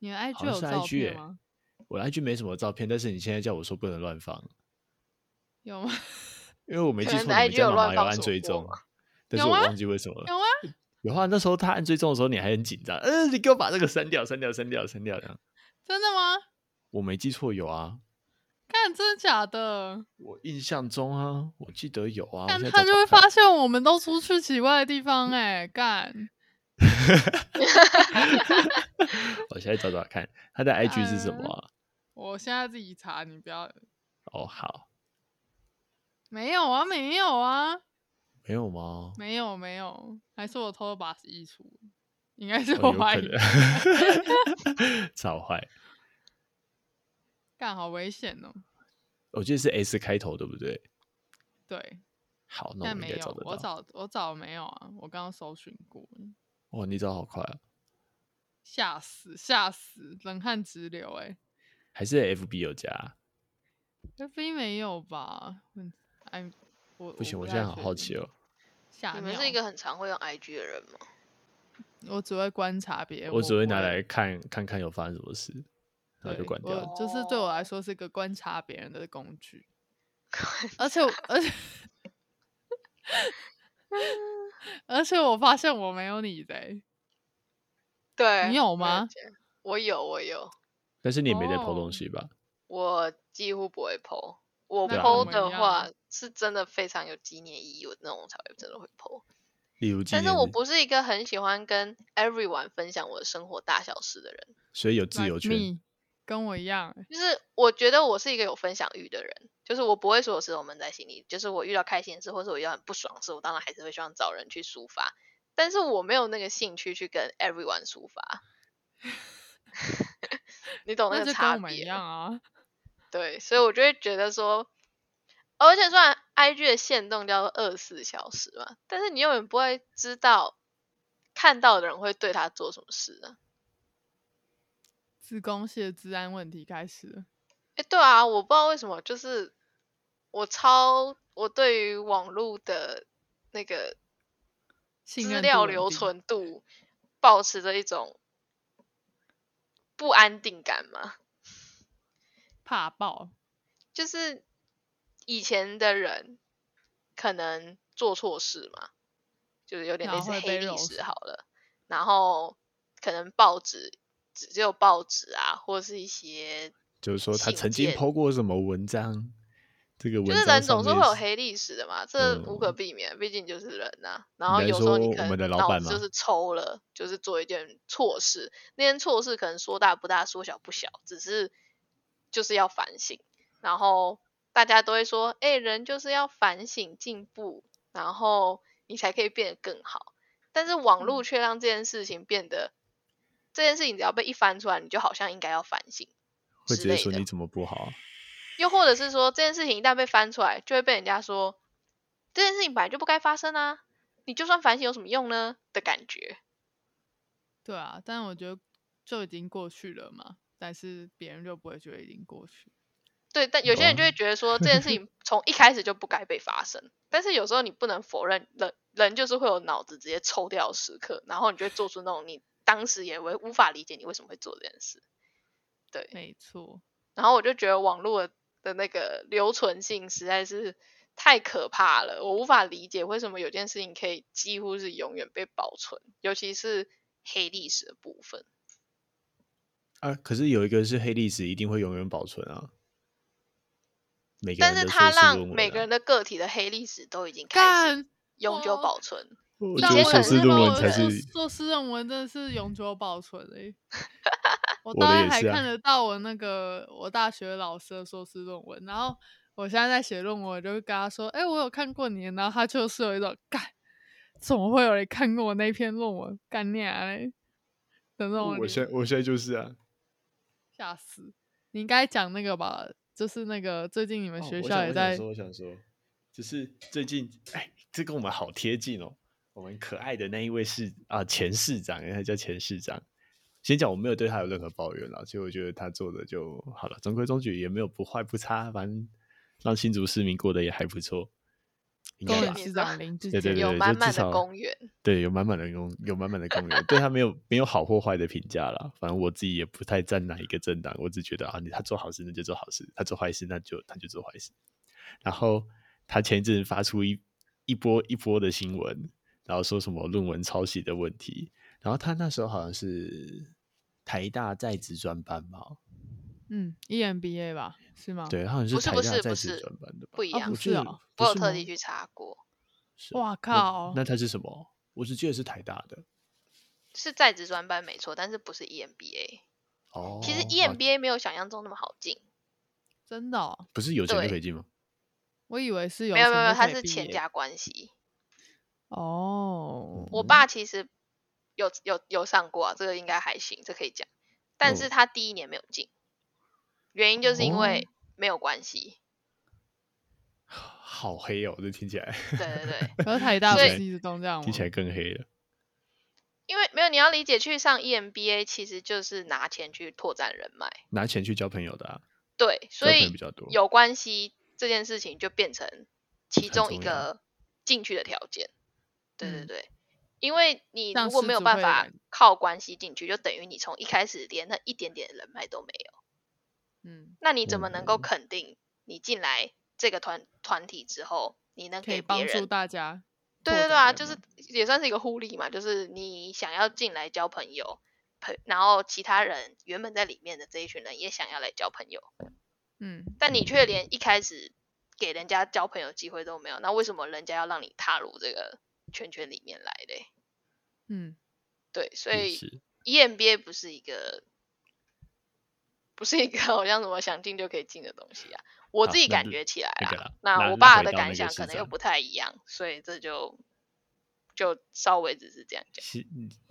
S1: 你的 IG 有照片吗？
S2: 我的 IG 没什么照片，但是你现在叫我说不能乱放，
S1: 有吗？
S2: 因为我没记错，你们家妈妈有按追踪，但是我忘记为什么了。
S1: 有啊？
S2: 有啊，那时候他按追踪的时候，你还很紧张，嗯、呃，你给我把这个删掉，删掉，删掉，删掉，这样。
S1: 真的吗？
S2: 我没记错，有啊。
S1: 看，真的假的？
S2: 我印象中啊，我记得有啊。
S1: 看他就会发现我们都出去奇怪的地方、欸，哎，干。
S2: 我现在找找看他的 IG 是什么、啊呃？
S1: 我现在自己查，你不要。
S2: 哦，好。
S1: 没有啊，没有啊。
S2: 没有吗？
S1: 没有，没有，还是我偷偷把衣橱？应该是我怀疑。
S2: 超坏。
S1: 干，好危险哦。
S2: 我记得是 S 开头，对不对？
S1: 对。
S2: 好，那我应该找得到。
S1: 我找我找没有啊，我刚刚搜寻过。
S2: 哇，你找好快啊！
S1: 吓死吓死，冷汗直流哎、欸！
S2: 还是 FB 有加
S1: ？FB 没有吧？哎，我
S2: 不行，我现在好好奇哦。
S3: 你们是一个很常会用 IG 的人吗？
S1: 我只会观察别人，
S2: 我只会拿来看看看有发生什么事，然后就关掉。
S1: 就是对我来说是一个观察别人的工具，而且而且。而且我发现我没有你的、欸，
S3: 对，
S1: 你有吗？
S3: 我有，我有。
S2: 但是你也没在 po 东西吧？
S3: 我几乎不会 po，我 po 的话是真的非常有纪念意义，那种才会真的会 po。
S2: 例如，
S3: 但是我不是一个很喜欢跟 everyone 分享我的生活大小事的人，
S2: 所以有自由权。
S1: Like 跟我一样，
S3: 就是我觉得我是一个有分享欲的人，就是我不会所有事都闷在心里，就是我遇到开心的事，或者我遇到很不爽的事，我当然还是会希望找人去抒发，但是我没有那个兴趣去跟 everyone 抒发，你懂那个差别
S1: 啊？
S3: 对，所以我就会觉得说，而且虽然 IG 的限动叫做二十四小时嘛，但是你永远不会知道看到的人会对他做什么事啊？
S1: 自公系的治安问题开始了。
S3: 哎，对啊，我不知道为什么，就是我超我对于网络的那个资料留存度，保持着一种不安定感嘛，
S1: 怕爆。
S3: 就是以前的人可能做错事嘛，就是有点类似黑历史好了，然后可能报纸。只有报纸啊，或是一些，
S2: 就是说他曾经 po 过什么文章，这个文章
S3: 就是人总是会有黑历史的嘛，这无可避免，嗯、毕竟就是人呐、啊。然后有时候你可能脑子就是抽了，就是做一件错事，那件错事可能说大不大，说小不小，只是就是要反省。然后大家都会说，哎、欸，人就是要反省进步，然后你才可以变得更好。但是网络却让这件事情变得。这件事情只要被一翻出来，你就好像应该要反省，
S2: 会直接说你怎么不好啊？
S3: 又或者是说这件事情一旦被翻出来，就会被人家说这件事情本来就不该发生啊！你就算反省有什么用呢？的感觉。
S1: 对啊，但我觉得就已经过去了嘛，但是别人就不会觉得已经过去。
S3: 对，但有些人就会觉得说这件事情 从一开始就不该被发生。但是有时候你不能否认，人人就是会有脑子直接抽掉的时刻，然后你就会做出那种你。当时也为无法理解你为什么会做这件事，对，
S1: 没错。
S3: 然后我就觉得网络的那个留存性实在是太可怕了，我无法理解为什么有件事情可以几乎是永远被保存，尤其是黑历史的部分。
S2: 啊，可是有一个是黑历史，一定会永远保存啊。每个人
S3: 但是他让每个人的个体的黑历史都已经开始永久保存。
S2: 我觉得硕士论文才是
S1: 硕士论文，真的是永久保存诶、欸。我当然还看得到我那个我大学老师的硕士论文，然后我现在在写论文，我就跟他说：“哎、欸，我有看过你。”然后他就是有一种干，怎么会有人看过我那篇论文？干你啊嘞！的那种。
S2: 我现在我现在就是啊，
S1: 吓死！你应该讲那个吧，就是那个最近你们学校也在。
S2: 哦、我，想我想说，我想说，只是最近哎，这跟我们好贴近哦。我们可爱的那一位是啊，前市长，他叫前市长。先讲，我没有对他有任何抱怨了，所以我觉得他做的就好了，中规中矩，也没有不坏不差，反正让新竹市民过得也还不错。
S1: 公园市长林志
S2: 对对对，
S3: 有满满的公园，
S2: 对，有满满的公，有满满的公园，对他没有没有好或坏的评价了。反正我自己也不太站哪一个政党，我只觉得啊，你他做好事那就做好事，他做坏事那就他就做坏事。然后他前一阵发出一一波一波的新闻。然后说什么论文抄袭的问题，然后他那时候好像是台大在职专班嘛，
S1: 嗯，EMBA 吧，是吗？
S2: 对，好像是台大在职专班的吧，
S3: 不是不是不一样，
S1: 不是哦，
S3: 我有特地去查过。
S1: 哇靠！
S2: 那他是什么？我只记得是台大的。
S3: 是在职专班没错，但是不是 EMBA。哦，其实 EMBA 没有想象中那么好进，
S1: 真的、哦？
S2: 不是有钱就可以进吗？
S1: 我以为是有
S3: 没有没有，他是钱家关系。
S1: 哦，
S3: 我爸其实有有有上过啊，这个应该还行，这可以讲。但是他第一年没有进，原因就是因为没有关系。
S2: 好黑哦，这听起来。
S3: 对对对，
S1: 可是台大不是一直都这样吗？
S2: 听起来更黑了。
S3: 因为没有，你要理解，去上 EMBA 其实就是拿钱去拓展人脉，
S2: 拿钱去交朋友的啊。
S3: 对，所以有关系这件事情就变成其中一个进去的条件。对对对，因为你如果没有办法靠关系进去，就等于你从一开始连那一点点人脉都没有。
S1: 嗯，
S3: 那你怎么能够肯定你进来这个团团体之后，你能给别人
S1: 帮助大家？
S3: 对对对啊，就是也算是一个互利嘛，就是你想要进来交朋友，朋，然后其他人原本在里面的这一群人也想要来交朋友，
S1: 嗯，
S3: 但你。却连一开始给人家交朋友机会都没有，那为什么人家要让你踏入这个圈圈里面来嘞？
S1: 嗯，
S3: 对，所以 EMBA 不是一个，不是一个 好像什么想进就可以进的东西啊。我自己感觉起来啦，那，我爸的感想可能又不太一样，所以这就就稍微只是这样讲。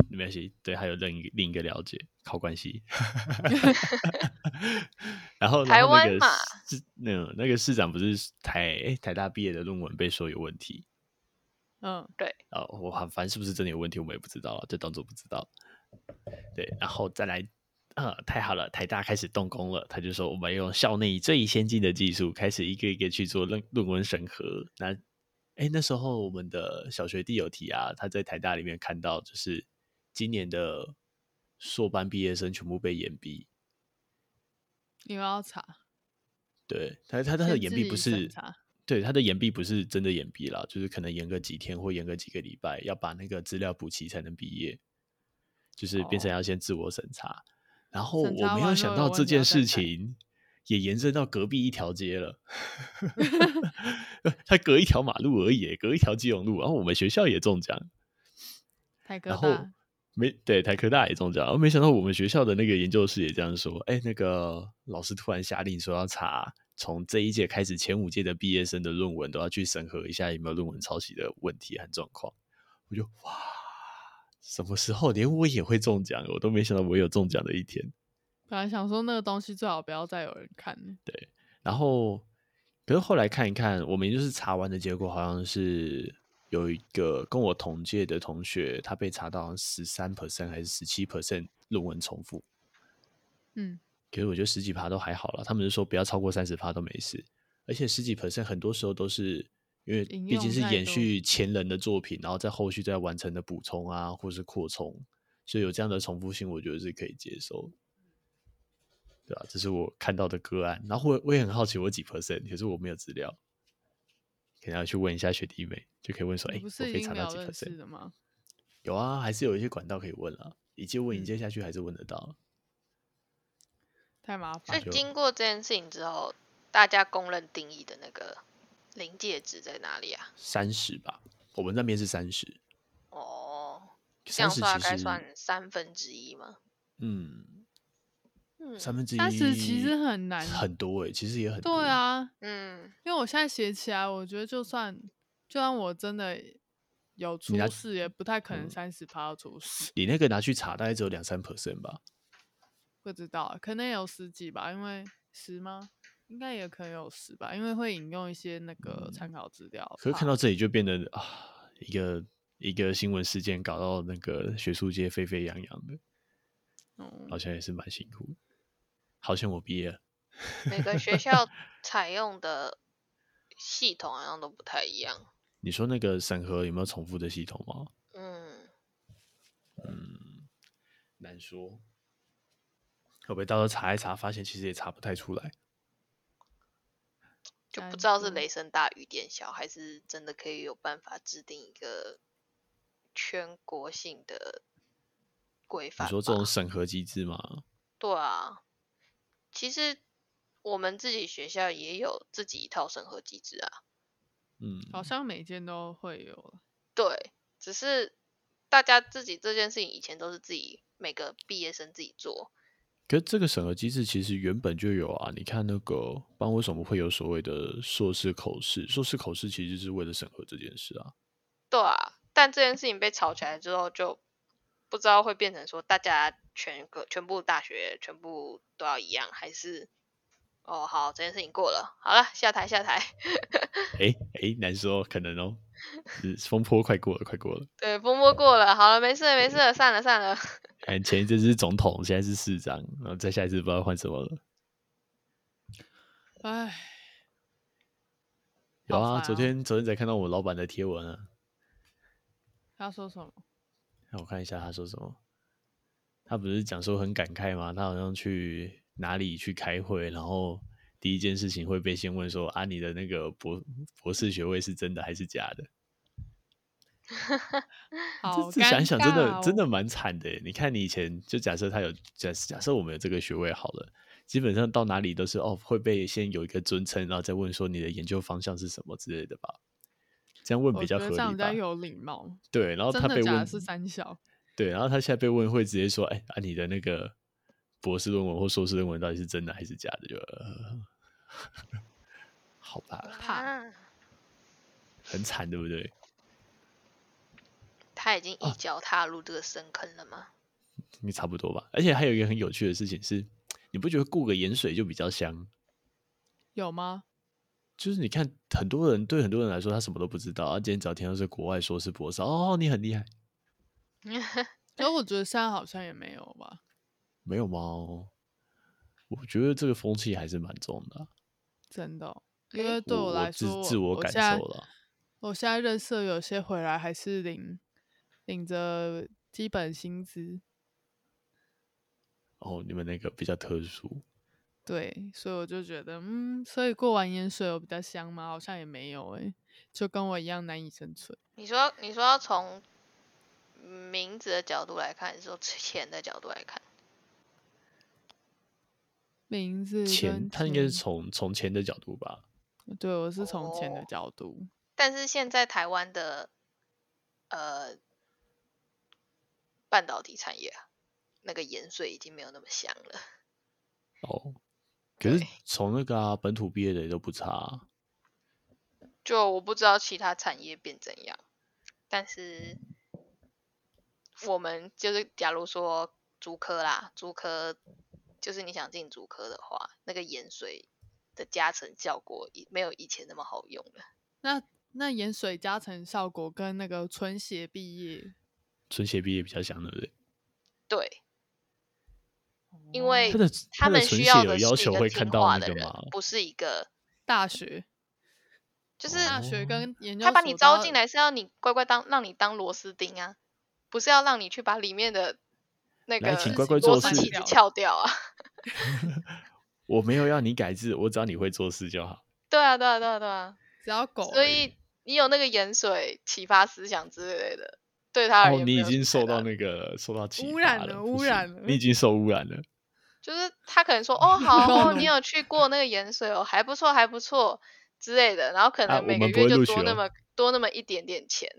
S2: 没关系，对，还有另一个另一个了解，靠关系。然后台湾嘛，是那个那个市长不是台台大毕业的论文被说有问题。
S3: 嗯，对。
S2: 哦，我很烦，是不是真的有问题？我们也不知道，就当做不知道。对，然后再来。啊，太好了！台大开始动工了，他就说我们用校内最先进的技术，开始一个一个去做论论文审核。那，哎，那时候我们的小学弟有提啊，他在台大里面看到，就是今年的硕班毕业生全部被延毕。
S1: 你要查？
S2: 对他，他他的延毕不是，对他的延毕不是真的延毕了，就是可能延个几天或延个几个礼拜，要把那个资料补齐才能毕业，就是变成要先自我审查。哦然后我没有想到这件事情也延伸到隔壁一条街了，他隔一条马路而已，隔一条基隆路。然后我们学校也中奖，
S1: 台科大，
S2: 然后没对台科大也中奖。然后没想到我们学校的那个研究室也这样说，哎，那个老师突然下令说要查从这一届开始前五届的毕业生的论文都要去审核一下有没有论文抄袭的问题和状况。我就哇。什么时候连我也会中奖？我都没想到我有中奖的一天。
S1: 本来想说那个东西最好不要再有人看。
S2: 对，然后可是后来看一看，我们就是查完的结果，好像是有一个跟我同届的同学，他被查到十三 percent 还是十七 percent 论文重复。
S1: 嗯，
S2: 可是我觉得十几趴都还好了。他们是说不要超过三十趴都没事，而且十几 percent 很多时候都是。因为毕竟是延续前人的作品，然后在后续再完成的补充啊，或是扩充，所以有这样的重复性，我觉得是可以接受，对吧、啊？这是我看到的个案。然后我我也很好奇，我几 percent，可是我没有资料，可能要去问一下学弟妹，就可以问说，哎，我可以查到几 percent
S1: 的吗？
S2: 有啊，还是有一些管道可以问啊，一阶问一阶下去还是问得到。
S1: 太麻烦。
S3: 所以经过这件事情之后，大家公认定义的那个。临界值在哪里啊？
S2: 三十吧，我们那边是三十。
S3: 哦，这样算大概算三分之一吗？
S2: 嗯，三分之一。
S1: 三十其实很难，
S2: 很多哎、欸，其实也很多。
S1: 对啊，
S3: 嗯，
S1: 因为我现在写起来，我觉得就算就算我真的有出事，也不太可能三十趴要出事。
S2: 你那个拿去查，大概只有两三 percent 吧？
S1: 不知道，可能有十几吧？因为十吗？应该也可以有十吧，因为会引用一些那个参考资料。
S2: 可是看到这里就变得啊，一个一个新闻事件搞到那个学术界沸沸扬扬的，
S1: 嗯，
S2: 好像也是蛮辛苦。好像我毕业了。
S3: 每个学校采用的系统好像都不太一样。
S2: 你说那个审核有没有重复的系统吗？
S3: 嗯
S2: 嗯，难说。会不会到时候查一查，发现其实也查不太出来？
S3: 就不知道是雷声大雨点小，还是真的可以有办法制定一个全国性的规范。
S2: 你说这种审核机制吗？
S3: 对啊，其实我们自己学校也有自己一套审核机制啊。
S2: 嗯，
S1: 好像每间都会有。
S3: 对，只是大家自己这件事情以前都是自己每个毕业生自己做。
S2: 可是这个审核机制其实原本就有啊！你看那个，不然为什么会有所谓的硕士口试？硕士口试其实是为了审核这件事啊。
S3: 对啊，但这件事情被炒起来之后，就不知道会变成说大家全个全部大学全部都要一样，还是哦好，这件事情过了，好了，下台下台。
S2: 哎哎，难说，可能哦。风波快过了，快过了。
S3: 对，风波过了，好了，没事没事，散了散了。
S2: 哎前一阵是总统，现在是市长，然后再下一次不知道换什么了。
S1: 哎，
S2: 有啊，昨天昨天才看到我老板的贴文啊。
S1: 他说什么？
S2: 让我看一下他说什么。他不是讲说很感慨吗？他好像去哪里去开会，然后。第一件事情会被先问说啊，你的那个博博士学位是真的还是假的？
S1: 好，
S2: 这想想，真的真的蛮惨的。你看，你以前就假设他有假假设我们有这个学位好了，基本上到哪里都是哦会被先有一个尊称，然后再问说你的研究方向是什么之类的吧？这样问比较合理吧？
S1: 比较有礼貌。
S2: 对，然后他被
S1: 问是三小。
S2: 对，然后他现在被问会直接说，哎，啊你的那个。博士论文或硕士论文到底是真的还是假的？就、呃、好吧，
S3: 怕，
S2: 很惨，对不对？
S3: 他已经一脚踏入这个深坑了吗？
S2: 你、啊、差不多吧。而且还有一个很有趣的事情是，你不觉得顾个盐水就比较香？
S1: 有吗？
S2: 就是你看，很多人对很多人来说，他什么都不知道。啊，今天早听到是国外硕士博士，哦，你很厉害。
S1: 所以我觉得现在好像也没有吧。
S2: 没有吗？我觉得这个风气还是蛮重的，
S1: 真的、哦。因为对我来说，
S2: 我我自，自我感受了。
S1: 我现在认识有些回来还是领领着基本薪资。
S2: 哦，你们那个比较特殊。
S1: 对，所以我就觉得，嗯，所以过完盐水有比较香吗？好像也没有，哎，就跟我一样难以生存。
S3: 你说，你说要从名字的角度来看，还是说钱的角度来看？
S1: 名字
S2: 钱，他应该是从从钱的角度吧？
S1: 对，我是从钱的角度。哦，
S3: 但是现在台湾的呃半导体产业啊，那个盐水已经没有那么香了。
S2: 哦，可是从那个、啊、本土毕业的也都不差啊。
S3: 就我不知道其他产业变怎样，但是我们就是假如说租科啦，租科。就是你想进主科的话，那个盐水的加成效果没有以前那么好用了。
S1: 那那盐水加成效果跟那个纯血毕业，
S2: 纯血毕业比较像，对不对？
S3: 对，因为他们需要的是一个听话的人，不是一个
S1: 大学。
S3: 就是
S1: 大学跟研究，
S3: 他把你招进来是要你乖乖当，让你当螺丝钉啊，不是要让你去把里面的。那个
S2: 请乖乖做事，
S3: 翘 掉啊！
S2: 我没有要你改字，我只要你会做事就好。
S3: 对啊，对啊，对啊，对啊，
S1: 只要狗。
S3: 所以你有那个盐水启发思想之类的，对他而言，
S2: 哦，你已经受到那个受到
S1: 污染了，污染了，
S2: 你已经受污染了。
S3: 就是他可能说，哦，好，哦，你有去过那个盐水哦，还不错，还不错之类的，然后可能每个月就多那么多那么一点点钱，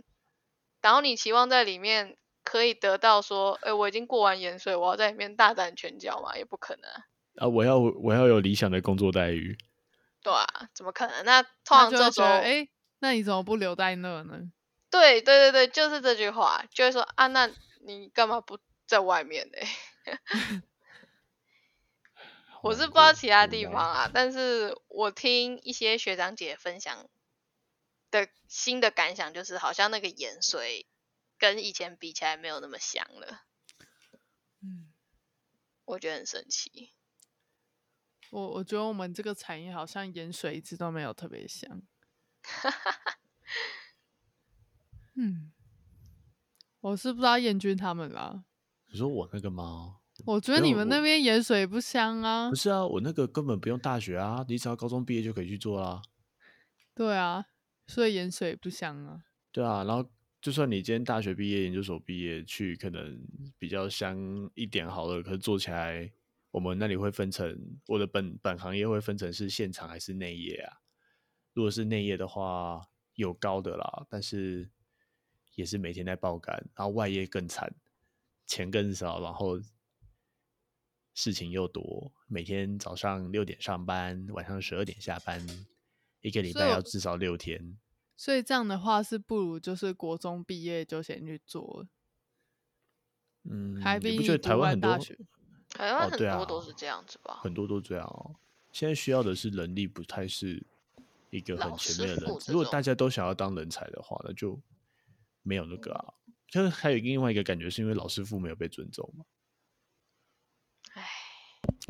S3: 然后你期望在里面。可以得到说，哎、欸，我已经过完盐水，我要在里面大展拳脚嘛？也不可能
S2: 啊！我要我要有理想的工作待遇，
S3: 对啊，怎么可能？那通常这时候，哎、
S1: 欸，那你怎么不留在那呢？
S3: 对对对对，就是这句话，就会说啊，那你干嘛不在外面呢？我是不知道其他地方啊，但是我听一些学长姐分享的新的感想，就是好像那个盐水。跟以前比起来没有那么香了，嗯，我觉得很神奇。
S1: 我我觉得我们这个产业好像盐水一直都没有特别香。嗯，我是不知道彦君他们啦。
S2: 你说我那个吗？
S1: 我觉得你们那边盐水不香啊。
S2: 不是啊，我那个根本不用大学啊，你只要高中毕业就可以去做啦。
S1: 对啊，所以盐水不香啊。
S2: 对啊，然后。就算你今天大学毕业、研究所毕业去，可能比较香一点好了。可是做起来，我们那里会分成我的本本行业会分成是现场还是内业啊？如果是内业的话，有高的啦，但是也是每天在爆肝，然后外业更惨，钱更少，然后事情又多，每天早上六点上班，晚上十二点下班，一个礼拜要至少六天。
S1: 所以这样的话是不如就是国中毕业就先去做。
S2: 嗯，
S1: 还比
S2: 你不觉得台湾 很多？
S3: 台湾很多都是这样子吧？
S2: 哦啊、很多都这样哦。现在需要的是能力，不太是一个很前面的人。如果大家都想要当人才的话，那就没有那个啊。就是还有另外一个感觉，是因为老师傅没有被尊重嘛。
S1: 唉，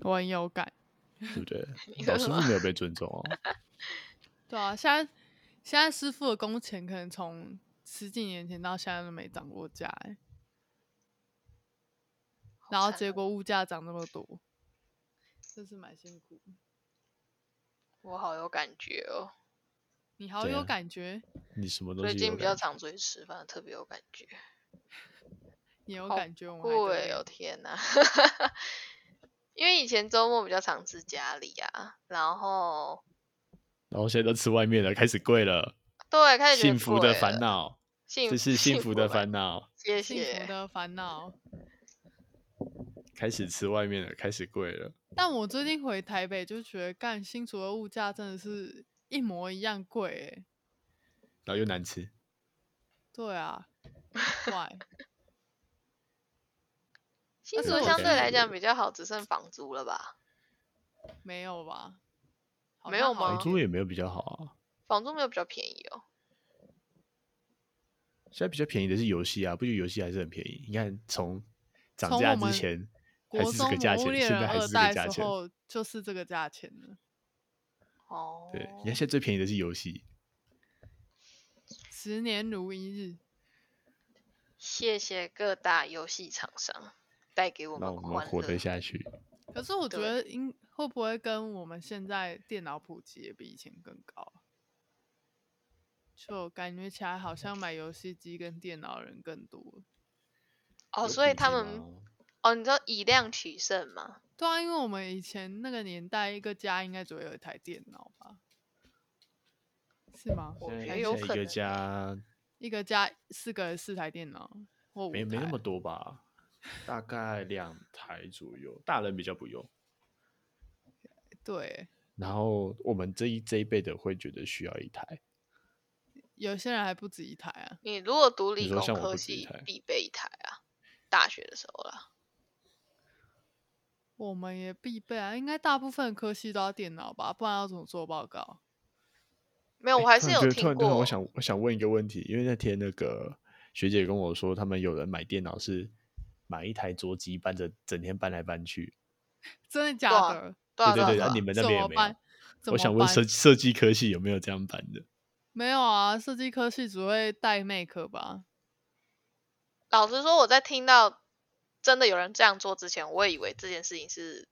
S1: 我很有感，
S2: 对不对？老师傅没有被尊重哦。
S1: 对啊，现在现在师傅的工钱可能从十几年前到现在都没涨过价哎。然后结果物价涨那么多，真是蛮辛苦。
S3: 我好有感觉哦，
S1: 你好有感觉？
S2: 你什么东西？
S3: 最近比较常出去吃饭，特别有感觉。
S1: 你有感觉？我
S3: 对，哦天哪！因为以前周末比较常吃家里啊，然后，
S2: 然后现在都吃外面了，开始贵了。
S3: 对，开始
S2: 幸福的烦恼，
S3: 幸
S2: 这是幸福的烦恼。
S3: 谢谢。
S1: 幸福的烦恼。
S2: 开始吃外面了，开始贵了。
S1: 但我最近回台北就觉得，干新竹的物价真的是一模一样贵哎，
S2: 然后又难吃。
S1: 对啊，怪。
S3: 新竹相对来讲比较好，只剩房租了吧？
S1: 没有吧？
S3: 没有吗？
S2: 房租也没有比较好啊。
S3: 房租没有比较便宜哦。
S2: 现在比较便宜的是游戏啊，不就游戏还是很便宜？你看从涨价之前。还是这个价钱，现在还是这个价钱，
S1: 就是这个价钱了。
S3: 哦，
S2: 对，你看现在最便宜的是游戏，
S1: 十年如一日。
S3: 谢谢各大游戏厂商带给我们，
S2: 让我们活得下去。
S1: 可是我觉得，应会不会跟我们现在电脑普及也比以前更高？就感觉起来好像买游戏机跟电脑人更多。
S3: 哦，所以他们。哦，你知道以量取胜吗？
S1: 对啊，因为我们以前那个年代，一个家应该只会有一台电脑吧？是吗？
S2: 我觉得有可能。一个家，
S1: 一个家四个人四台电脑，
S2: 没没那么多吧？大概两台左右，大人比较不用。
S1: 对。
S2: 然后我们这一这一辈的会觉得需要一台，
S1: 有些人还不止一台啊。
S3: 你如果读理工科系，必备一台啊，大学的时候啦。
S1: 我们也必备啊，应该大部分科系都要电脑吧，不然要怎么做报告？
S3: 没有，我还是有听过。
S2: 我想，我想问一个问题，因为那天那个学姐跟我说，他们有人买电脑是买一台桌机搬着，整天搬来搬去。
S1: 真的假的？
S2: 对对对，那你们那边有没有？我想问设设计科系有没有这样办的？
S1: 没有啊，设计科系只会带 make 吧。
S3: 老实说，我在听到。真的有人这样做之前，我也以为这件事情是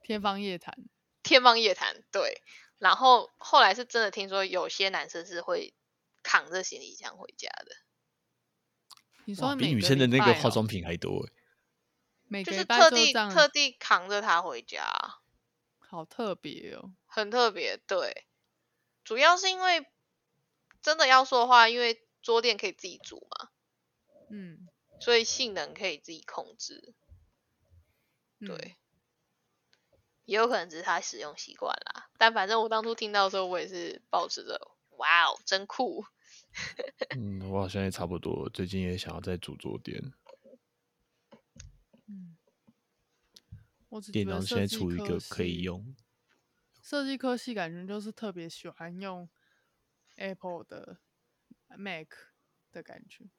S1: 天方夜谭。
S3: 天方夜谭，对。然后后来是真的听说，有些男生是会扛着行李箱回家的。
S1: 你说
S2: 比女生的那个化妆品还多
S1: 哎，
S3: 就是特地特地扛着它回家，
S1: 好特别哦，
S3: 很特别。对，主要是因为真的要说的话，因为桌垫可以自己组嘛。
S1: 嗯。
S3: 所以性能可以自己控制，对，嗯、也有可能只是他使用习惯啦。但反正我当初听到的时候，我也是保持着“哇哦，真酷”。
S2: 嗯，我好像也差不多，最近也想要再组桌
S1: 垫。
S2: 电脑现在出一个可以用。
S1: 设计科系感觉就是特别喜欢用 Apple 的 Mac 的感觉。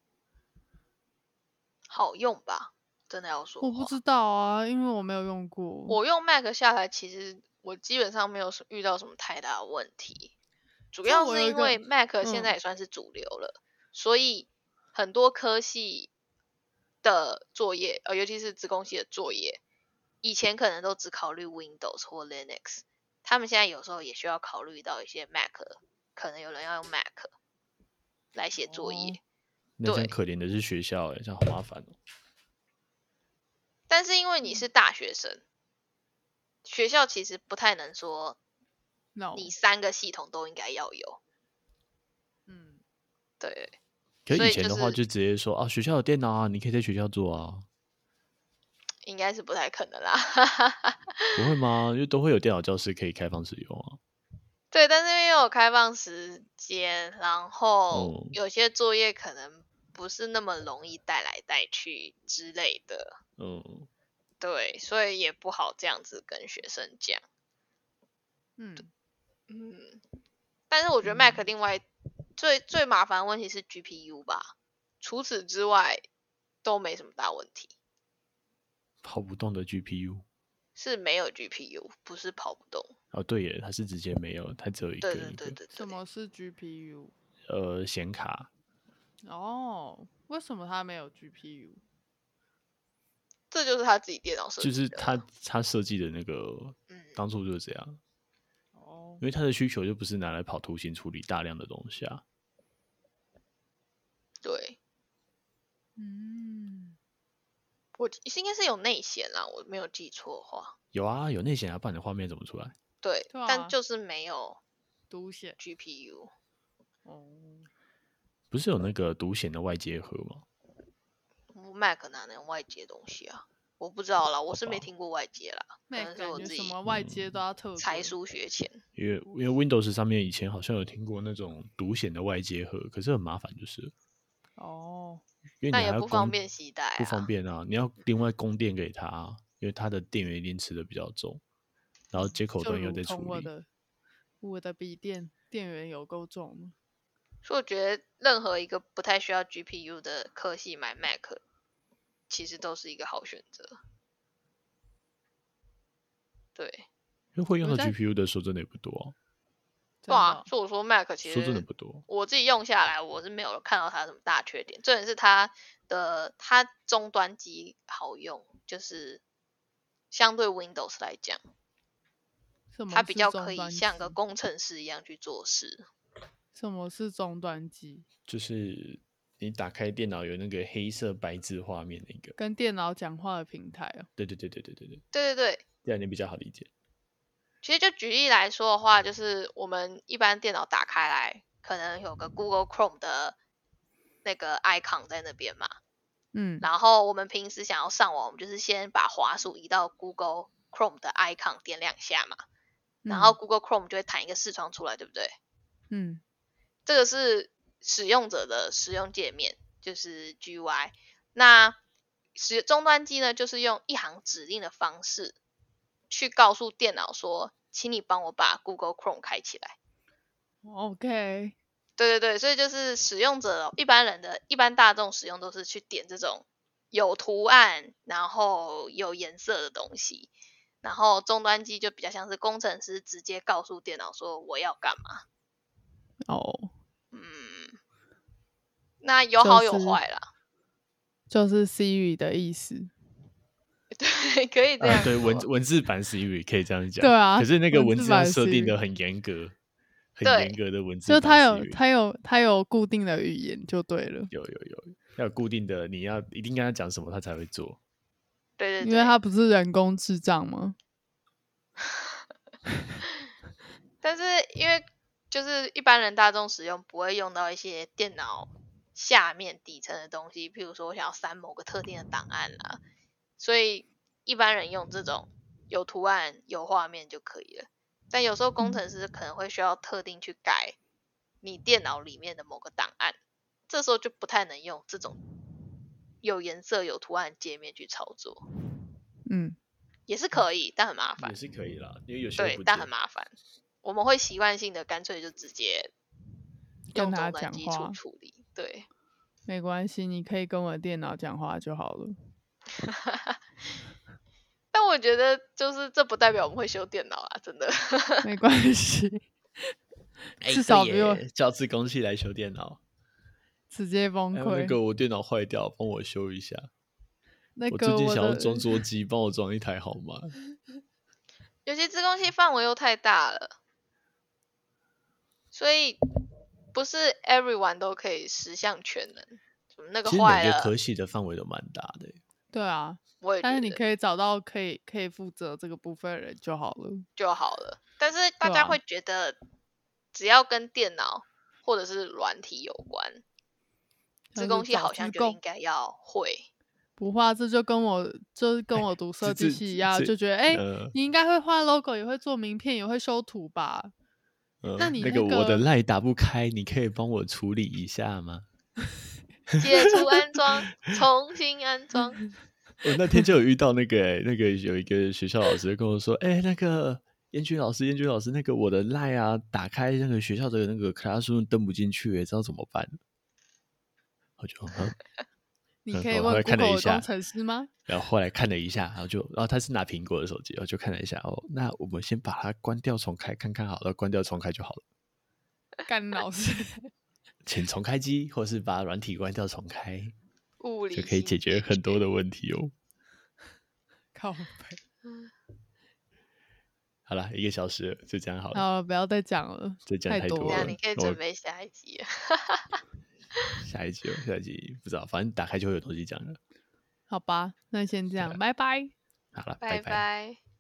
S3: 好用吧？真的要说，
S1: 我不知道啊，因为我没有用过。
S3: 我用 Mac 下来，其实我基本上没有遇到什么太大的问题。主要是因为 Mac 现在也算是主流了，嗯、所以很多科系的作业，呃，尤其是资工系的作业，以前可能都只考虑 Windows 或 Linux，他们现在有时候也需要考虑到一些 Mac，可能有人要用 Mac 来写作业。哦
S2: 那真可怜的是学校哎、欸，这样好麻烦哦。
S3: 但是因为你是大学生，学校其实不太能说，你三个系统都应该要有。
S1: 嗯，
S3: 对。
S2: 可是以前的话就直接说、就是、啊，学校有电脑啊，你可以在学校做啊。
S3: 应该是不太可能啦。
S2: 不会吗？因为都会有电脑教室可以开放使用啊。
S3: 对，但是因为有开放时间，然后有些作业可能不是那么容易带来带去之类的。嗯。对，所以也不好这样子跟学生讲。嗯嗯。但是我觉得 Mac 另外、嗯、最最麻烦的问题是 GPU 吧，除此之外都没什么大问题。
S2: 跑不动的 GPU
S3: 是没有 GPU，不是跑不动。
S2: 哦，对耶，它是直接没有，它只有一个。对对对对，对。
S1: 什么是 GPU？
S2: 呃，显卡。
S1: 哦，为什么它没有 GPU？
S3: 这就是他自己电脑设计的。
S2: 就是他他设计的那个，嗯，当初就是这样。哦。因为他的需求就不是拿来跑图形处理大量的东西啊。
S3: 对。嗯。我应该是有内显啦，我没有记错的话。
S2: 有啊，有内显啊，不然你的画面怎么出来？
S3: 对，对啊、但就是没有
S1: 独显
S3: GPU。
S2: 哦，不是有那个独显的外接盒吗
S3: ？Mac 哪能外接东西啊？我不知道啦，我是没听过外接啦。Mac 我自己
S1: 什么外接都要特
S3: 才疏学浅。
S2: 因为因为 Windows 上面以前好像有听过那种独显的外接盒，可是很麻烦，就是。哦。因为你还要
S3: 那也不方便携带、啊。
S2: 不方便啊！你要另外供电给他，因为他的电源一定吃的比较重。然后接口端又在处理。我的
S1: 我的笔电电源有够重吗，
S3: 所以我觉得任何一个不太需要 GPU 的科系买 Mac，其实都是一个好选择。对，
S2: 因为会用到 GPU 的时候真的也不多。
S3: 对啊，所以我说 Mac 其实
S2: 说真的不多。
S3: 我自己用下来，我是没有看到它什么大缺点。重点是它的它终端机好用，就是相对 Windows 来讲。它比较可以像个工程师一样去做事。
S1: 什么是终端机？
S2: 就是你打开电脑有那个黑色白字画面那个，
S1: 跟电脑讲话的平台哦。
S2: 对对对对对对对。
S3: 对对对。
S2: 这样你比较好理解。
S3: 其实就举例来说的话，就是我们一般电脑打开来，可能有个 Google Chrome 的那个 icon 在那边嘛。嗯。然后我们平时想要上网，我们就是先把滑鼠移到 Google Chrome 的 icon 点两下嘛。然后 Google Chrome 就会弹一个视窗出来，对不对？嗯，这个是使用者的使用界面，就是 GUI。那使终端机呢，就是用一行指令的方式去告诉电脑说，请你帮我把 Google Chrome 开起来。
S1: OK。
S3: 对对对，所以就是使用者一般人的一般大众使用都是去点这种有图案然后有颜色的东西。然后终端机就比较像是工程师直接告诉电脑说我要干嘛。哦，嗯，那有好有坏啦。
S1: 就是 Siri 的意思。
S3: 对，可以这样。
S2: 对，文文字版 Siri 可以这样讲。
S1: 对啊。
S2: 可是那个文字设定的很严格，很严格的文字。
S1: 就它有它有它有固定的语言就对了。
S2: 有有有，要有固定的，你要一定跟他讲什么，他才会做。
S3: 对对对，
S1: 因为它不是人工智障吗？
S3: 但是因为就是一般人大众使用不会用到一些电脑下面底层的东西，譬如说我想要删某个特定的档案啦，所以一般人用这种有图案、有画面就可以了。但有时候工程师可能会需要特定去改你电脑里面的某个档案，这时候就不太能用这种。有颜色、有图案界面去操作，嗯，也是可以，但很麻烦。
S2: 也是可以啦，因为有些
S3: 对，但很麻烦。我们会习惯性的干脆就直接用终端机处处理。对，
S1: 没关系，你可以跟我电脑讲话就好了。
S3: 觉得，就是这不代表我们会修电脑啊，真的。
S1: 没关系，至少不用
S2: 叫自工器来修电脑。
S1: 直接崩溃。
S2: 那个我电脑坏掉，帮我修一下。
S1: 那个、
S2: 我最近想要装桌机，帮我装一台好吗？
S3: 有些自控器范围又太大了，所以不是 everyone 都可以十项全能。那个坏实每个
S2: 科系的范围都蛮大的。
S1: 对啊，我也。但是你可以找到可以可以负责这个部分的人就好了，
S3: 就好了。但是大家会觉得，只要跟电脑或者是软体有关。这东西好像就应该要会。
S1: 不画这就跟我就是跟我读 设计系一样，就觉得哎、呃，你应该会画 logo，也会做名片，也会修图吧？
S2: 呃、
S1: 那你那
S2: 个、那个、我的 LINE 打不开，你可以帮我处理一下吗？
S3: 解除安装，重新安装。
S2: 我那天就有遇到那个、欸、那个有一个学校老师跟我说，哎、欸，那个燕君老师，燕君老师，那个我的 LINE 啊，打开那个学校的那个 Classroom 登不进去，哎，知道怎么办？我就。
S1: 你可以问 Google 工程师吗？
S2: 然后后来看了一下，然后就，然后他是拿苹果的手机，然后就看了一下，哦，那我们先把它关掉重开，看看好了，关掉重开就好了。
S1: 干老师，
S2: 请重开机，或是把软体关掉重开，
S3: 物理
S2: 就可以解决很多的问题哦。
S1: 靠背。
S2: 好了，一个小时就这样好了。
S1: 好了，不要再讲了，
S2: 再讲太多了。
S3: 了你可以准备下一集。
S2: 下一集哦，下一集不知道，反正打开就会有东西讲了。
S1: 好吧，那先这样，拜拜。
S2: 好了，
S3: 拜拜。拜拜。